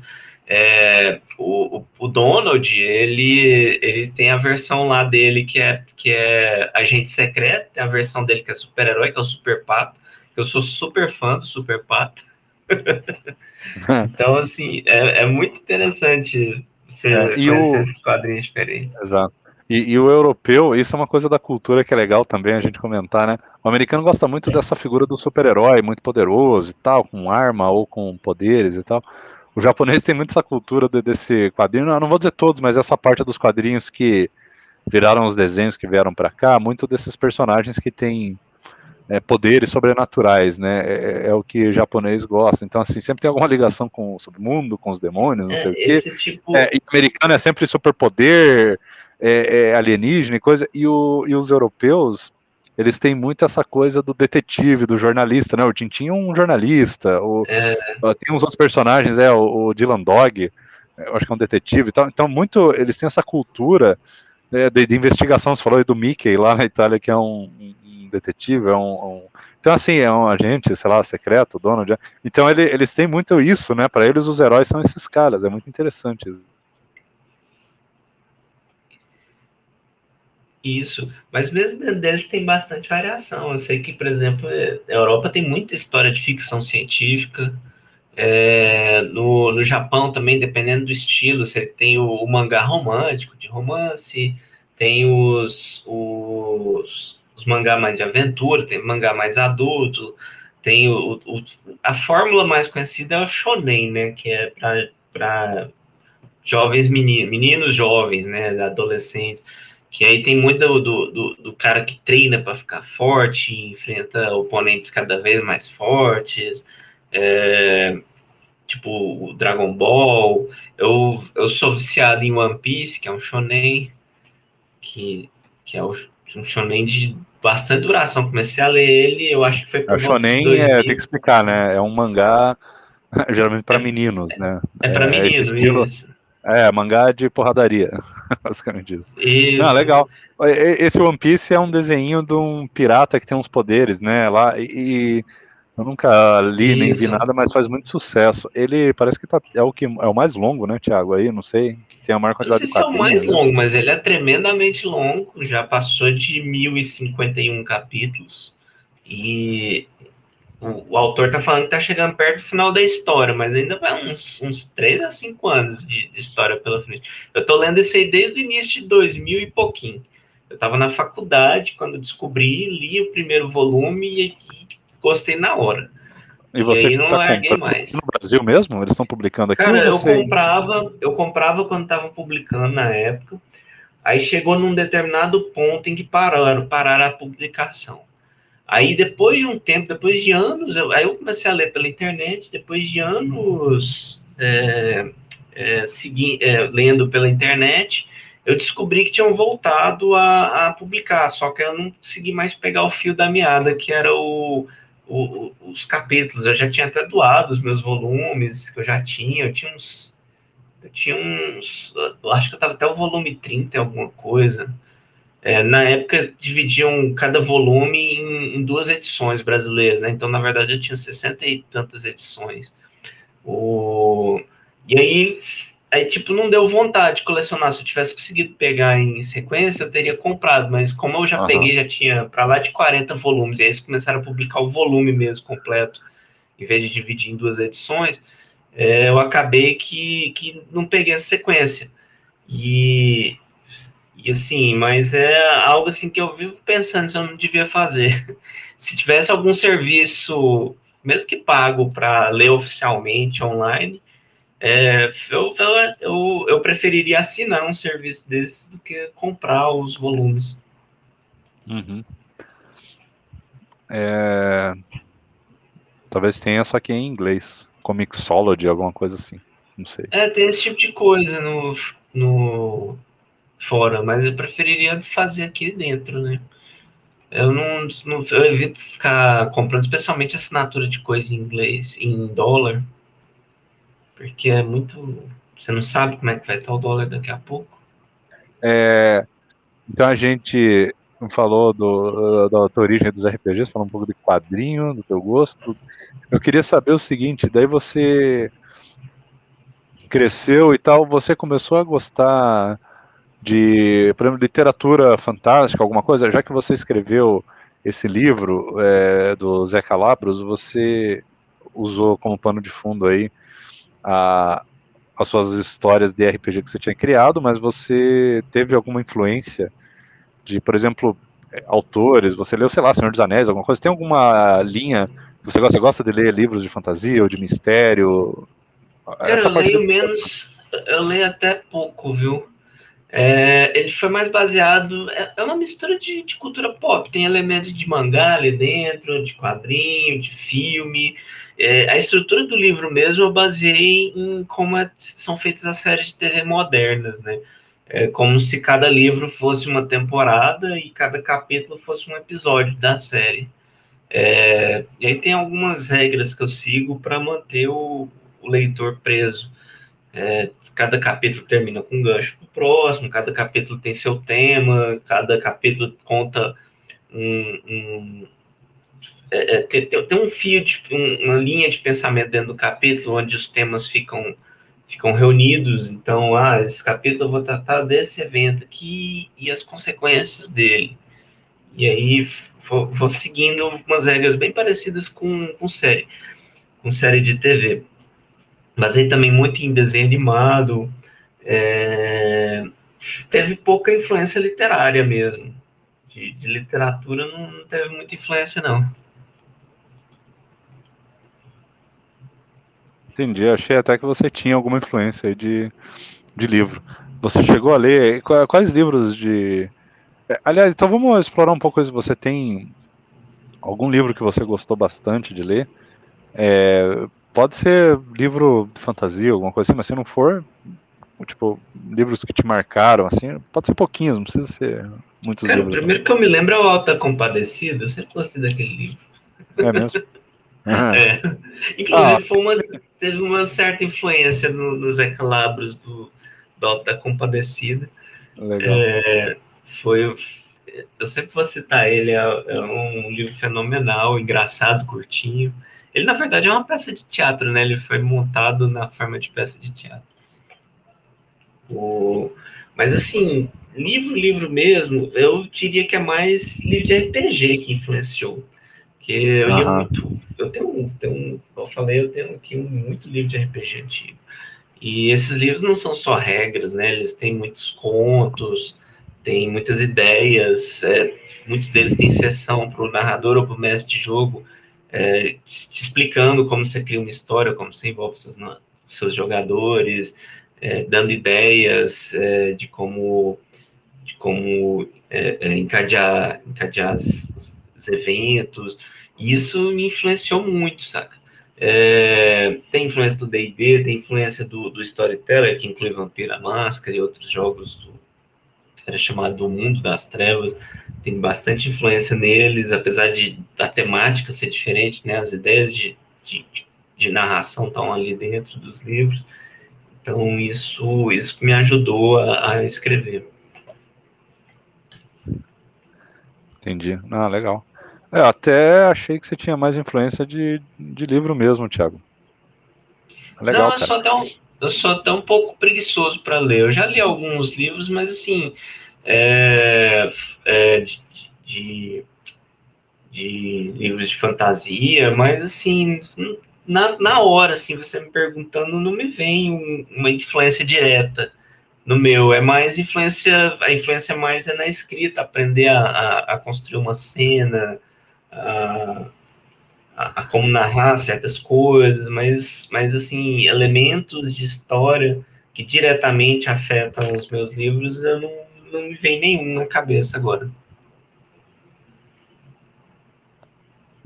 É, o, o, Donald, ele, ele tem a versão lá dele que é, que é agente secreto, tem a versão dele que é super-herói, que é o Super Pato. Eu sou super fã do Super Pato. [LAUGHS] então, assim, é, é muito interessante você é, conhecer o... esses quadrinhos diferentes. Exato. E, e, o europeu, isso é uma coisa da cultura que é legal também a gente comentar, né? O americano gosta muito dessa figura do super-herói, muito poderoso e tal, com arma ou com poderes e tal. O japonês tem muito essa cultura de, desse quadrinho, não, não vou dizer todos, mas essa parte dos quadrinhos que viraram os desenhos que vieram para cá, muito desses personagens que têm é, poderes sobrenaturais, né? É, é, é, o que o japonês gosta. Então, assim, sempre tem alguma ligação com o submundo, com os demônios, não é, sei o quê. Tipo... É, e americano é sempre superpoder, é, é, alienígena e coisa, e, o, e os europeus, eles têm muito essa coisa do detetive, do jornalista, né? O Tintin é um jornalista, o, é. tem uns outros personagens, é, o, o Dylan Dog, eu acho que é um detetive e tal. Então, muito, eles têm essa cultura né, de, de, investigação, você falou aí do Mickey lá na Itália, que é um, um detetive, é um, um, Então, assim, é um agente, sei lá, secreto, dono de. Então, ele, eles têm muito isso, né? Para eles, os heróis são esses caras, é muito interessante isso. Isso, mas mesmo dentro deles tem bastante variação. Eu sei que, por exemplo, é, a Europa tem muita história de ficção científica. É, no, no Japão também, dependendo do estilo, você tem o, o mangá romântico, de romance, tem os, os, os mangá mais de aventura, tem mangá mais adulto, tem o, o a fórmula mais conhecida é o shonen, né, que é para jovens meninos, meninos jovens, né, adolescentes. Que aí tem muito do, do, do cara que treina para ficar forte, enfrenta oponentes cada vez mais fortes, é, tipo o Dragon Ball. Eu, eu sou viciado em One Piece, que é um shonen, que, que é um shonen de bastante duração. Comecei a ler ele, eu acho que foi por. O shonen é, tem que explicar, né? É um mangá [LAUGHS] geralmente para é, meninos, né? É, é para é meninos, isso. É, mangá de porradaria. [LAUGHS] basicamente isso. isso. Ah, legal. Esse One Piece é um desenho de um pirata que tem uns poderes, né? Lá e eu nunca li isso. nem vi nada, mas faz muito sucesso. Ele parece que tá, é o que é o mais longo, né, Thiago? Aí, não sei, que tem a maior quantidade de quadrinhos. Não sei se é o mais né? longo, mas ele é tremendamente longo. Já passou de 1051 capítulos. E o, o, autor tá falando que tá chegando perto do final da história, mas ainda vai uns, uns 3 a 5 anos de, de, história pela frente. Eu tô lendo esse aí desde o início de 2000 e pouquinho. Eu tava na faculdade quando descobri, li o primeiro volume e, e gostei na hora. E você e aí não tá larguei mais. no Brasil mesmo? Eles estão publicando aqui? Cara, ou eu você... comprava, eu comprava quando estavam publicando na época. Aí chegou num determinado ponto em que pararam, pararam a publicação. Aí depois de um tempo, depois de anos, eu, aí eu comecei a ler pela internet, depois de anos é, é, segui, é, lendo pela internet, eu descobri que tinham voltado a, a, publicar, só que eu não consegui mais pegar o fio da meada, que era o, o, os capítulos. Eu já tinha até doado os meus volumes, que eu já tinha, eu tinha uns. Eu tinha uns. Eu acho que eu estava até o volume 30, alguma coisa. É, na época, dividiam cada volume em, em, duas edições brasileiras, né? Então, na verdade, eu tinha 60 e tantas edições. O... E aí, aí, tipo, não deu vontade de colecionar. Se eu tivesse conseguido pegar em sequência, eu teria comprado. Mas como eu já uhum. peguei, já tinha para lá de 40 volumes, e aí eles começaram a publicar o volume mesmo completo, em vez de dividir em duas edições, é, eu acabei que, que não peguei a sequência. E, e assim, mas é algo assim que eu vivo pensando se eu não devia fazer. [LAUGHS] Se tivesse algum serviço, mesmo que pago, para ler oficialmente online, é, eu, eu, eu preferiria assinar um serviço desse do que comprar os volumes. Uhum. É... Talvez tenha só que em inglês, Comixology, alguma coisa assim. Não sei. É, tem esse tipo de coisa no, no fora, mas eu preferiria fazer aqui dentro, né? Eu não, não eu evito ficar comprando, especialmente assinatura de coisa em inglês, em dólar porque é muito. Você não sabe como é que vai estar o dólar daqui a pouco. É, então a gente falou do, da, da origem dos RPGs, falou um pouco de quadrinho, do teu gosto. Eu queria saber o seguinte, daí você cresceu e tal, você começou a gostar de, por exemplo, literatura fantástica, alguma coisa, já que você escreveu esse livro é, do Zé Calabros, você usou como pano de fundo aí a, as suas histórias de RPG que você tinha criado, mas você teve alguma influência de, por exemplo, eh, autores, você leu, sei lá, Senhor dos Anéis, alguma coisa, tem alguma linha que você gosta, você gosta de ler livros de fantasia ou de mistério? Cara, eu leio do... menos, eu leio até pouco, viu? É, ele foi mais baseado. É, é uma mistura de, de, cultura pop. Tem elementos de mangá ali dentro, de quadrinho, de filme. É, a estrutura do livro mesmo eu baseei em como é, são feitas as séries de TV modernas, né? É como se cada livro fosse uma temporada e cada capítulo fosse um episódio da série. É, e aí tem algumas regras que eu sigo para manter o, o, leitor preso. É, cada capítulo termina com um gancho para o próximo, cada capítulo tem seu tema, cada capítulo conta um, um é, é tem, tem, um fio, de, um, uma linha de pensamento dentro do capítulo onde os temas ficam ficam reunidos. Então, ah, esse capítulo eu vou tratar desse evento aqui e as consequências dele. E aí vou, vou seguindo umas regras bem parecidas com, com série, com série de TV. Aí também muito em desenho animado. É, teve pouca influência literária mesmo. De, de literatura não, não teve muita influência, não. Entendi, achei até que você tinha alguma influência de, de livro. Você chegou a ler quais livros de. É, aliás, então vamos explorar um pouco isso. Você tem algum livro que você gostou bastante de ler? É, Pode ser livro de fantasia, alguma coisa assim, mas se não for, tipo, livros que te marcaram, assim, pode ser pouquinhos, não precisa ser muitos Cara, livros. O primeiro que eu me lembro é o Alta Compadecida, eu sempre gostei daquele livro. É mesmo? [LAUGHS] é. Inclusive, ah. uma, teve uma certa influência no, nos Zé Calabros do, do Alta Compadecida. Legal. É, foi, eu sempre vou citar ele, é, é um livro fenomenal, engraçado, curtinho. Ele, na verdade, é uma peça de teatro, né? Ele foi montado na forma de peça de teatro. O... Mas, assim, livro, livro mesmo, eu diria que é mais livro de RPG que influenciou. Porque eu uhum. muito. Eu tenho, tenho, como eu falei, eu tenho aqui muito livro de RPG antigo. E esses livros não são só regras, né? Eles têm muitos contos, têm muitas ideias. É, muitos deles têm sessão para o narrador ou para o mestre de jogo é, te explicando como você cria uma história, como você envolve seus, seus jogadores, é, dando ideias é, de como, de como é, é, encadear, encadear os, os eventos. Isso me influenciou muito, saca? É, tem influência do D&D, tem influência do, do Storyteller, que inclui Vampira Máscara e outros jogos era chamado do Mundo das Trevas, tem bastante influência neles, apesar de a temática ser diferente, né, as ideias de, de, de narração estão ali dentro dos livros, então isso, isso me ajudou a, a escrever. Entendi. Ah, legal. É, até achei que você tinha mais influência de, de livro mesmo, Thiago. Legal, Não, eu sou, até um, eu sou até um pouco preguiçoso para ler. Eu já li alguns livros, mas assim, é, é, de, de, de, livros de fantasia, mas assim, na, na hora, assim, você me perguntando, não me vem um, uma influência direta no meu, é mais influência, a influência mais é na escrita, aprender a, a, a construir uma cena, a, a, como narrar certas coisas, mas, mas assim, elementos de história que diretamente afetam os meus livros, eu não, não me vem nenhum na cabeça agora.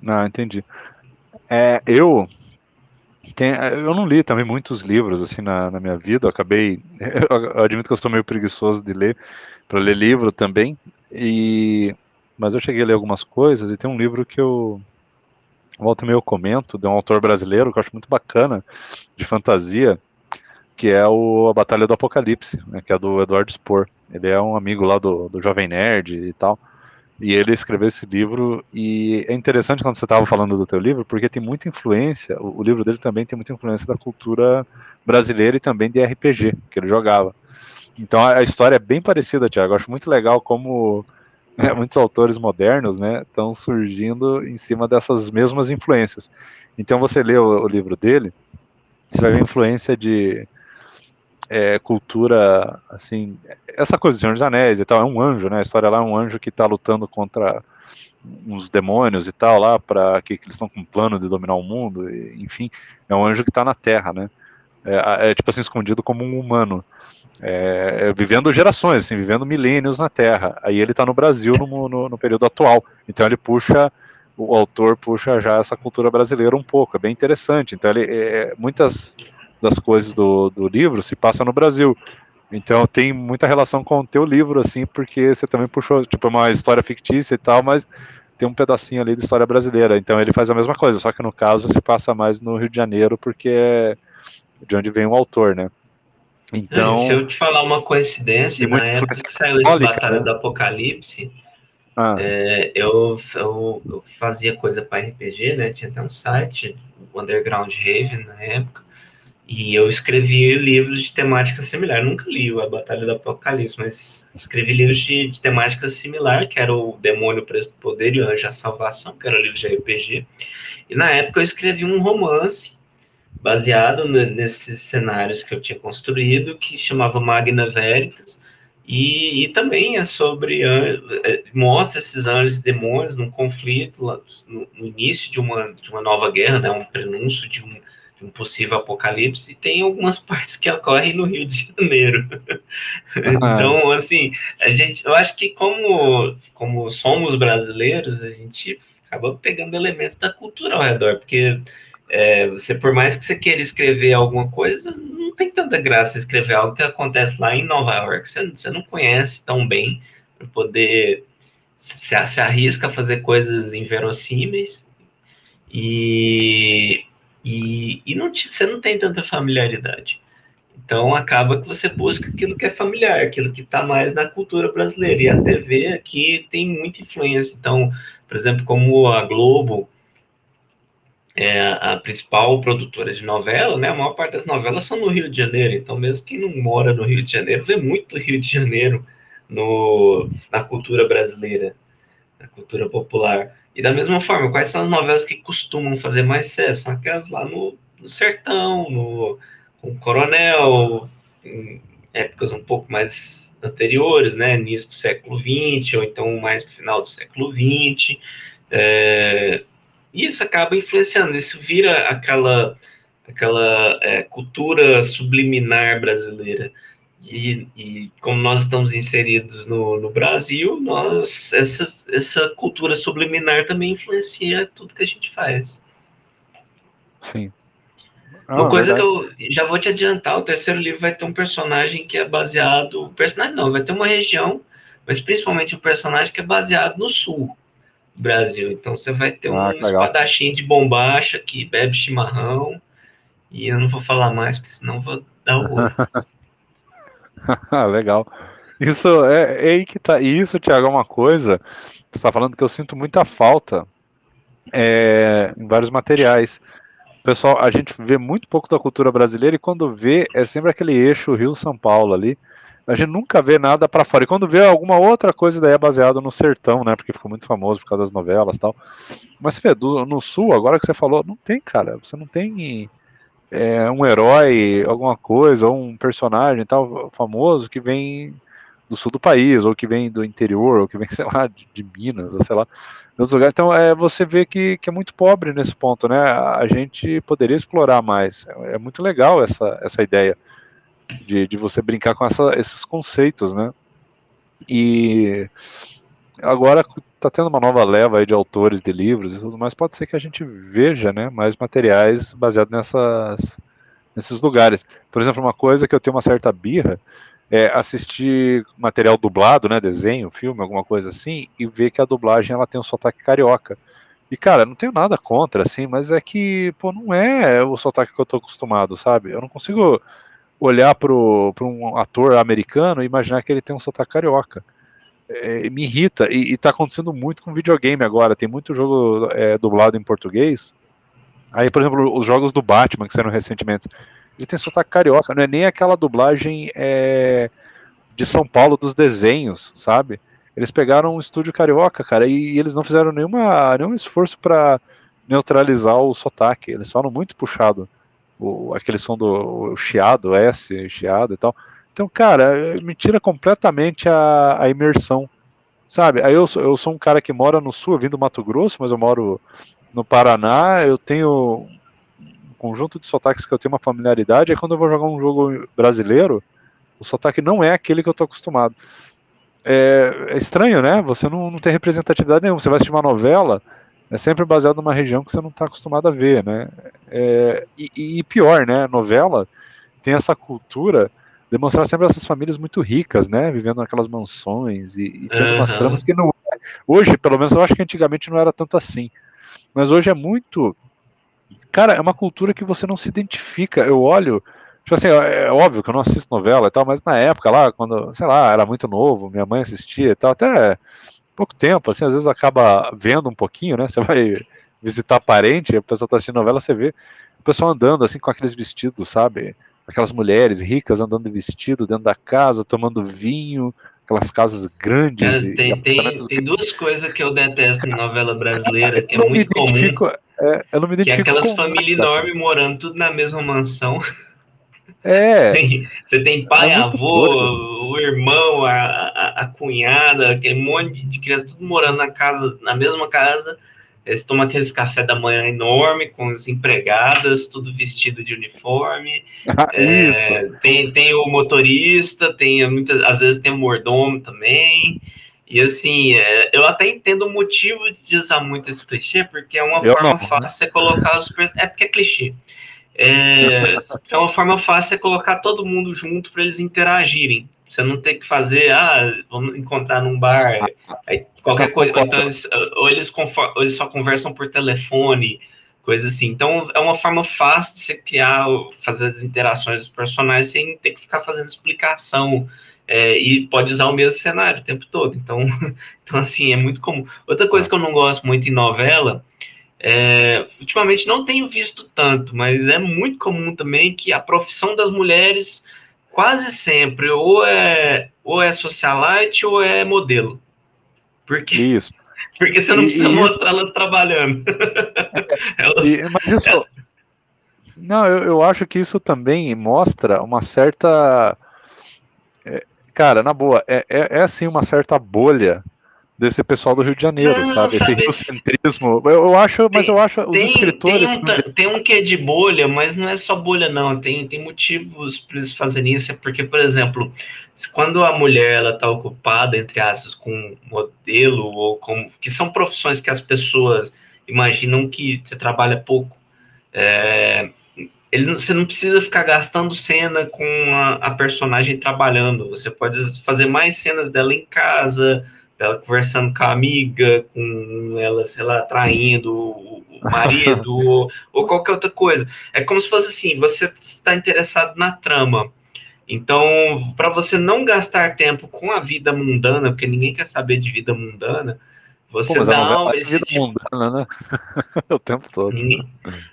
Não, entendi. É, eu tem, eu não li também muitos livros assim na, na minha vida. Eu acabei, [LAUGHS] eu admito que eu estou meio preguiçoso de ler para ler livro também. E mas eu cheguei a ler algumas coisas e tem um livro que eu volta meio eu comento de um autor brasileiro que eu acho muito bacana de fantasia, que é o A Batalha do Apocalipse, né, que é do Eduardo Spohr. Ele é um amigo lá do, do Jovem Nerd e tal. E ele escreveu esse livro e é interessante quando você estava falando do teu livro, porque tem muita influência, o, o, livro dele também tem muita influência da cultura brasileira e também de RPG, que ele jogava. Então a, a história é bem parecida, Tiago. Acho muito legal como [LAUGHS] é, muitos autores modernos né, estão surgindo em cima dessas mesmas influências. Então você lê o, o livro dele, você vai ver influência de é, cultura, assim, essa coisa de Senhor dos Anéis e tal, é um anjo, né? A história lá é um anjo que está lutando contra uns demônios e tal lá para que, que, eles estão com um plano de dominar o mundo, e, enfim, é um anjo que está na Terra, né? É, é, tipo assim escondido como um humano é, é, vivendo gerações, assim, vivendo milênios na Terra. Aí ele está no Brasil no, no, no, período atual. Então ele puxa, o autor puxa já essa cultura brasileira um pouco. É bem interessante. Então ele, é, muitas das coisas do, do livro se passam no Brasil. Então tem muita relação com o teu livro, assim, porque você também puxou, tipo, uma história fictícia e tal, mas tem um pedacinho ali de história brasileira. Então ele faz a mesma coisa, só que no caso se passa mais no Rio de Janeiro, porque é de onde vem o autor, né? Então, se eu te falar uma coincidência, na época que saiu esse Batalha né? do Apocalipse, ah. é, eu, eu, eu, fazia coisa para RPG, né? Tinha até um site, o Underground Raven na época, e eu escrevi livros de temática similar. Nunca li a Batalha do Apocalipse, mas escrevi livros de, de temática similar, que era o Demônio, o Preço do Poder e o Anjo a Salvação, que era livro de RPG. E na época eu escrevi um romance baseado nesses cenários que eu tinha construído, que chamava Magna Veritas, e, e também é sobre, é, mostra esses anjos e demônios num conflito, no, no, início de uma, de uma nova guerra, né, um prenúncio de um, um possível apocalipse, e tem algumas [LAUGHS] partes que ocorrem no Rio de Janeiro. então, assim, a gente, eu acho que como, como somos brasileiros, a gente acaba pegando elementos da cultura ao redor, porque é, você, por mais que você queira escrever alguma coisa, não tem tanta graça escrever algo que acontece lá em Nova York. Você, você não conhece tão bem para poder se, se arrisca a fazer coisas inverossímeis e, e, e não, você não tem tanta familiaridade. Então acaba que você busca aquilo que é familiar, aquilo que está mais na cultura brasileira. E a TV aqui tem muita influência. Então, por exemplo, como a Globo é a principal produtora de novela, né? A maior parte das novelas são no Rio de Janeiro, então mesmo quem não mora no Rio de Janeiro vê muito Rio de Janeiro no, na cultura brasileira, na cultura popular. E da mesma forma, quais são as novelas que costumam fazer mais sucesso? São aquelas lá no, no sertão, no com Coronel, em épocas um pouco mais anteriores, né? Início do século XX, ou então mais no final do século XX. É, isso acaba influenciando, isso vira aquela, aquela é, cultura subliminar brasileira. E, e, como nós estamos inseridos no, no Brasil, nós essa, essa cultura subliminar também influencia tudo que a gente faz. Sim. Ah, Uma coisa verdade. que eu já vou te adiantar, o terceiro livro vai ter um personagem que é baseado. Personagem não, vai ter uma região, mas principalmente um personagem que é baseado no sul Brasil. Então você vai ter ah, um espadachim de bombacha que bebe chimarrão. E eu não vou falar mais, porque senão vou dar o olho. [LAUGHS] Legal. Isso é, é, aí que tá. E isso, Thiago, é uma coisa. Você está falando que eu sinto muita falta é, em vários materiais. Pessoal, a gente vê muito pouco da cultura brasileira e quando vê é sempre aquele eixo Rio-São Paulo ali. A gente nunca vê nada para fora. E quando vê alguma outra coisa, daí é baseado no sertão, né? Porque ficou muito famoso por causa das novelas tal. Mas você vê, do, no sul, agora que você falou, não tem, cara. Você não tem é, um herói, alguma coisa, ou um personagem tal famoso que vem do sul do país, ou que vem do interior, ou que vem, [LAUGHS] sei lá, de, de Minas, ou sei lá, outros lugares. Então, é, você vê que, que é muito pobre nesse ponto, né? A gente poderia explorar mais. É, é muito legal essa, essa ideia de, de você brincar com essa, esses conceitos, né? E agora está tendo uma nova leva de autores de livros e tudo mais, pode ser que a gente veja né, mais materiais baseados nessas, nesses lugares. Por exemplo, uma coisa que eu tenho uma certa birra é assistir material dublado, né, desenho, filme, alguma coisa assim, e ver que a dublagem ela tem um sotaque carioca. E, cara, não tenho nada contra, assim, mas é que, pô, não é o sotaque que eu tô acostumado, sabe? Eu não consigo olhar para um ator americano e imaginar que ele tem um sotaque carioca é, me irrita. E, está acontecendo muito com videogame agora. Tem muito jogo é, dublado em português. Aí, por exemplo, os jogos do Batman que saíram recentemente, ele tem sotaque carioca, não é nem aquela dublagem é, de São Paulo dos desenhos, sabe? Eles pegaram um estúdio carioca, cara, e, e eles não fizeram nenhuma, nenhum esforço para neutralizar o sotaque. Eles falam muito puxado, o, aquele som do chiado, S, chiado e tal. Então, cara, me tira completamente a, a imersão, sabe? Aí eu, eu sou um cara que mora no sul, eu vim do Mato Grosso, mas eu moro no Paraná, eu tenho um conjunto de sotaques que eu tenho uma familiaridade, aí quando eu vou jogar um jogo brasileiro, o sotaque não é aquele que eu tô acostumado. É, é estranho, né? Você não, não tem representatividade nenhuma. Você vai assistir uma novela, é sempre baseado numa região que você não está acostumado a ver, né? É, e, e, pior, né? Novela tem essa cultura demonstrar sempre essas famílias muito ricas, né? Vivendo naquelas mansões e, e tendo uhum. umas tramas que não. É. Hoje, pelo menos, eu acho que antigamente não era tanto assim. Mas hoje é muito. Cara, é uma cultura que você não se identifica. Eu olho. Tipo assim, é, é óbvio que eu não assisto novela e tal, mas na época lá, quando, sei lá, era muito novo, minha mãe assistia e tal, até pouco tempo, assim, às vezes acaba vendo um pouquinho, né? [LAUGHS] Você vai visitar parente, a pessoa tá assistindo novela, você vê o pessoal andando assim com aqueles vestidos, sabe? aquelas mulheres ricas andando de vestido dentro da casa, tomando vinho, aquelas casas grandes. É, tem, tem, tem, duas coisas que eu detesto em novela brasileira, que é muito comum. É, eu não me identifico que é aquelas famílias enormes morando tudo na mesma mansão. [LAUGHS] É. Tem, você tem pai, é avô, o irmão, a, a, a, cunhada, aquele monte de crianças, tudo morando na casa, na mesma casa, eles tomam aqueles café da manhã enorme com as empregadas, tudo vestido de uniforme. Ah, é, tem, tem o motorista, tem muitas, às vezes tem o mordomo também. E assim, é, eu até entendo o motivo de usar muito esse clichê, porque é uma eu forma não. fácil de colocar os. É porque é clichê. É, é uma forma fácil de colocar todo mundo junto para eles interagirem. Você não tem que fazer, ah, vamos encontrar num bar, aí qualquer coisa. Então eles, ou, eles ou eles só conversam por telefone, coisa assim. Então é uma forma fácil de você criar, fazer as interações dos personagens sem ter que ficar fazendo explicação. É, e pode usar o mesmo cenário o tempo todo. Então, [LAUGHS] então, assim, é muito comum. Outra coisa que eu não gosto muito em novela, é, ultimamente não tenho visto tanto, mas é muito comum também que a profissão das mulheres quase sempre ou é ou é socialite ou é modelo. Porque, isso. [LAUGHS] Porque você não precisa mostrar elas trabalhando. [LAUGHS] elas, e, isso, [LAUGHS] não, eu, eu acho que isso também mostra uma certa. É, cara, na boa, é, é, é assim uma certa bolha desse pessoal do Rio de Janeiro, não, sabe? sabe? Esse riocentrismo. Eu, eu acho, mas eu acho tem, os escritores. Tem um, tem um que é de bolha, mas não é só bolha, não. Tem, tem motivos para eles fazerem isso. É porque, por exemplo, quando a mulher ela está ocupada, entre aspas, com modelo, ou com. que são profissões que as pessoas imaginam que você trabalha pouco. É, ele, você não precisa ficar gastando cena com a, a personagem trabalhando. Você pode fazer mais cenas dela em casa ela conversando com a amiga, com ela, sei lá, traindo o marido [LAUGHS] ou, ou, qualquer outra coisa. É como se fosse assim, você está interessado na trama. Então, para você não gastar tempo com a vida mundana, porque ninguém quer saber de vida mundana, você Pô, é esse vida tipo... mundana, né? [LAUGHS] o tempo todo. E,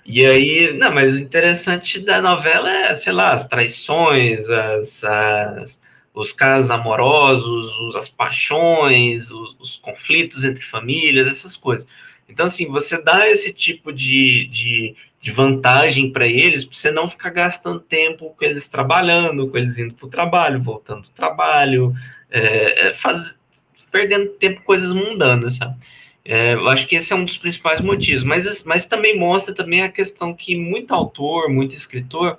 e, aí, não, mas o interessante da novela é, sei lá, as traições, as, as os casos amorosos, as paixões, os, os, conflitos entre famílias, essas coisas. Então, assim, você dá esse tipo de, de, de vantagem para eles, para você não ficar gastando tempo com eles trabalhando, com eles indo para o trabalho, voltando do trabalho, é, é, faz, perdendo tempo coisas mundanas, sabe? É, eu acho que esse é um dos principais motivos, mas, mas também mostra também a questão que muito autor, muito escritor,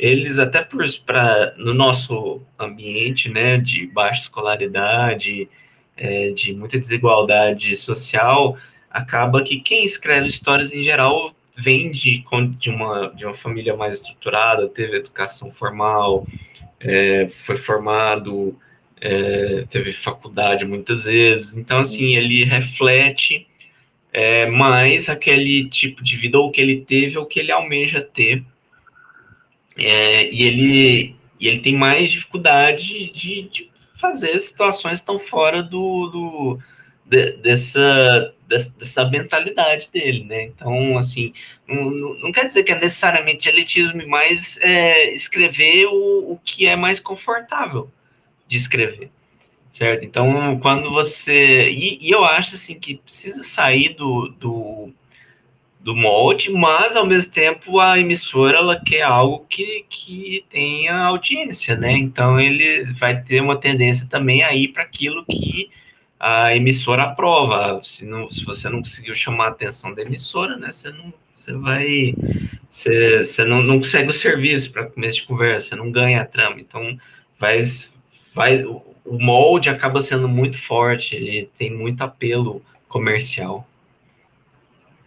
eles até para no nosso ambiente, né, de baixa escolaridade, é, de muita desigualdade social, acaba que quem escreve histórias em geral vem de, de, uma, de uma família mais estruturada, teve educação formal, é, foi formado, é, teve faculdade muitas vezes, então assim ele reflete é, mais aquele tipo de vida ou que ele teve ou que ele almeja ter é, e, ele, e ele tem mais dificuldade de, de fazer situações tão fora do, do de, dessa, dessa mentalidade dele, né? Então, assim, não, não quer dizer que é necessariamente elitismo, mas é, escrever o, o que é mais confortável de escrever, certo? Então, quando você... E, e eu acho, assim, que precisa sair do, do do molde, mas ao mesmo tempo a emissora ela quer algo que, que tenha audiência, né? Então ele vai ter uma tendência também a ir para aquilo que a emissora aprova. Se, não, se você não conseguiu chamar a atenção da emissora, né? Você não você vai você, você não, não consegue o serviço para começo de conversa, você não ganha a trama. Então vai vai o molde acaba sendo muito forte, ele tem muito apelo comercial.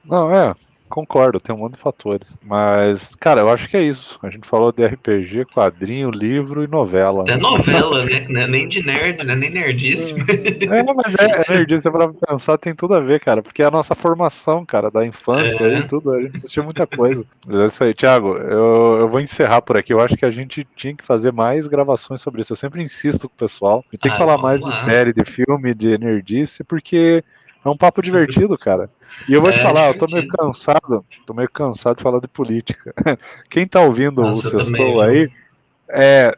Não, é, concordo, tem um monte de fatores. Mas, cara, eu acho que é isso. A gente falou de RPG, quadrinho, livro e novela. Até novela, né? É nem de nerd, né? Nem nerdice. É, mas é, é nerdice, pra pensar, tem tudo a ver, cara. Porque é a nossa formação, cara, da infância é. e tudo, a gente assistiu muita coisa. Mas é isso aí, Thiago, eu, eu vou encerrar por aqui. Eu acho que a gente tinha que fazer mais gravações sobre isso. Eu sempre insisto com o pessoal. E tem que ah, falar mais lá. de série, de filme, de nerdice, porque é um papo divertido, cara. E eu vou é, te falar, eu tô meio cansado, tô meio cansado de falar de política. [LAUGHS] Quem tá ouvindo Nossa, o Sextou aí, é,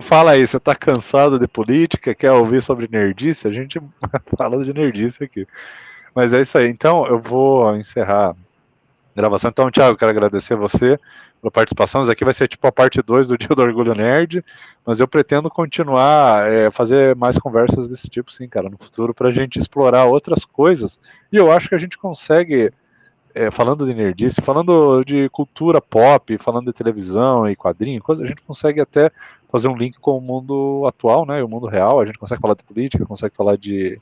fala aí, você tá cansado de política, quer ouvir sobre nerdice? A gente [LAUGHS] fala de nerdice aqui. Mas é isso aí. Então, eu vou encerrar gravação. Então, Thiago, quero agradecer a você pela participação. Isso aqui vai ser tipo a parte 2 do [LAUGHS] Dia do Orgulho Nerd, mas eu pretendo continuar, é, fazer mais conversas desse tipo, sim, cara, no futuro, para a gente explorar outras coisas. E eu acho que a gente consegue, é, falando de nerdice, falando de cultura pop, falando de televisão e quadrinho, a gente consegue até fazer um link com o mundo atual, né, o mundo real. A gente consegue falar de política, consegue falar de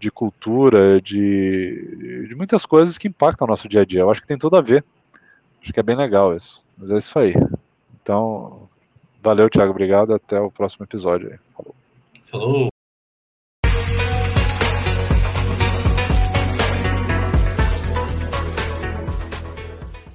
de cultura, de, de muitas coisas que impactam o nosso dia a dia. Eu acho que tem tudo a ver. Acho que é bem legal isso. Mas é isso aí. Então, valeu, Thiago. Obrigado. Até o próximo episódio. Falou. Falou.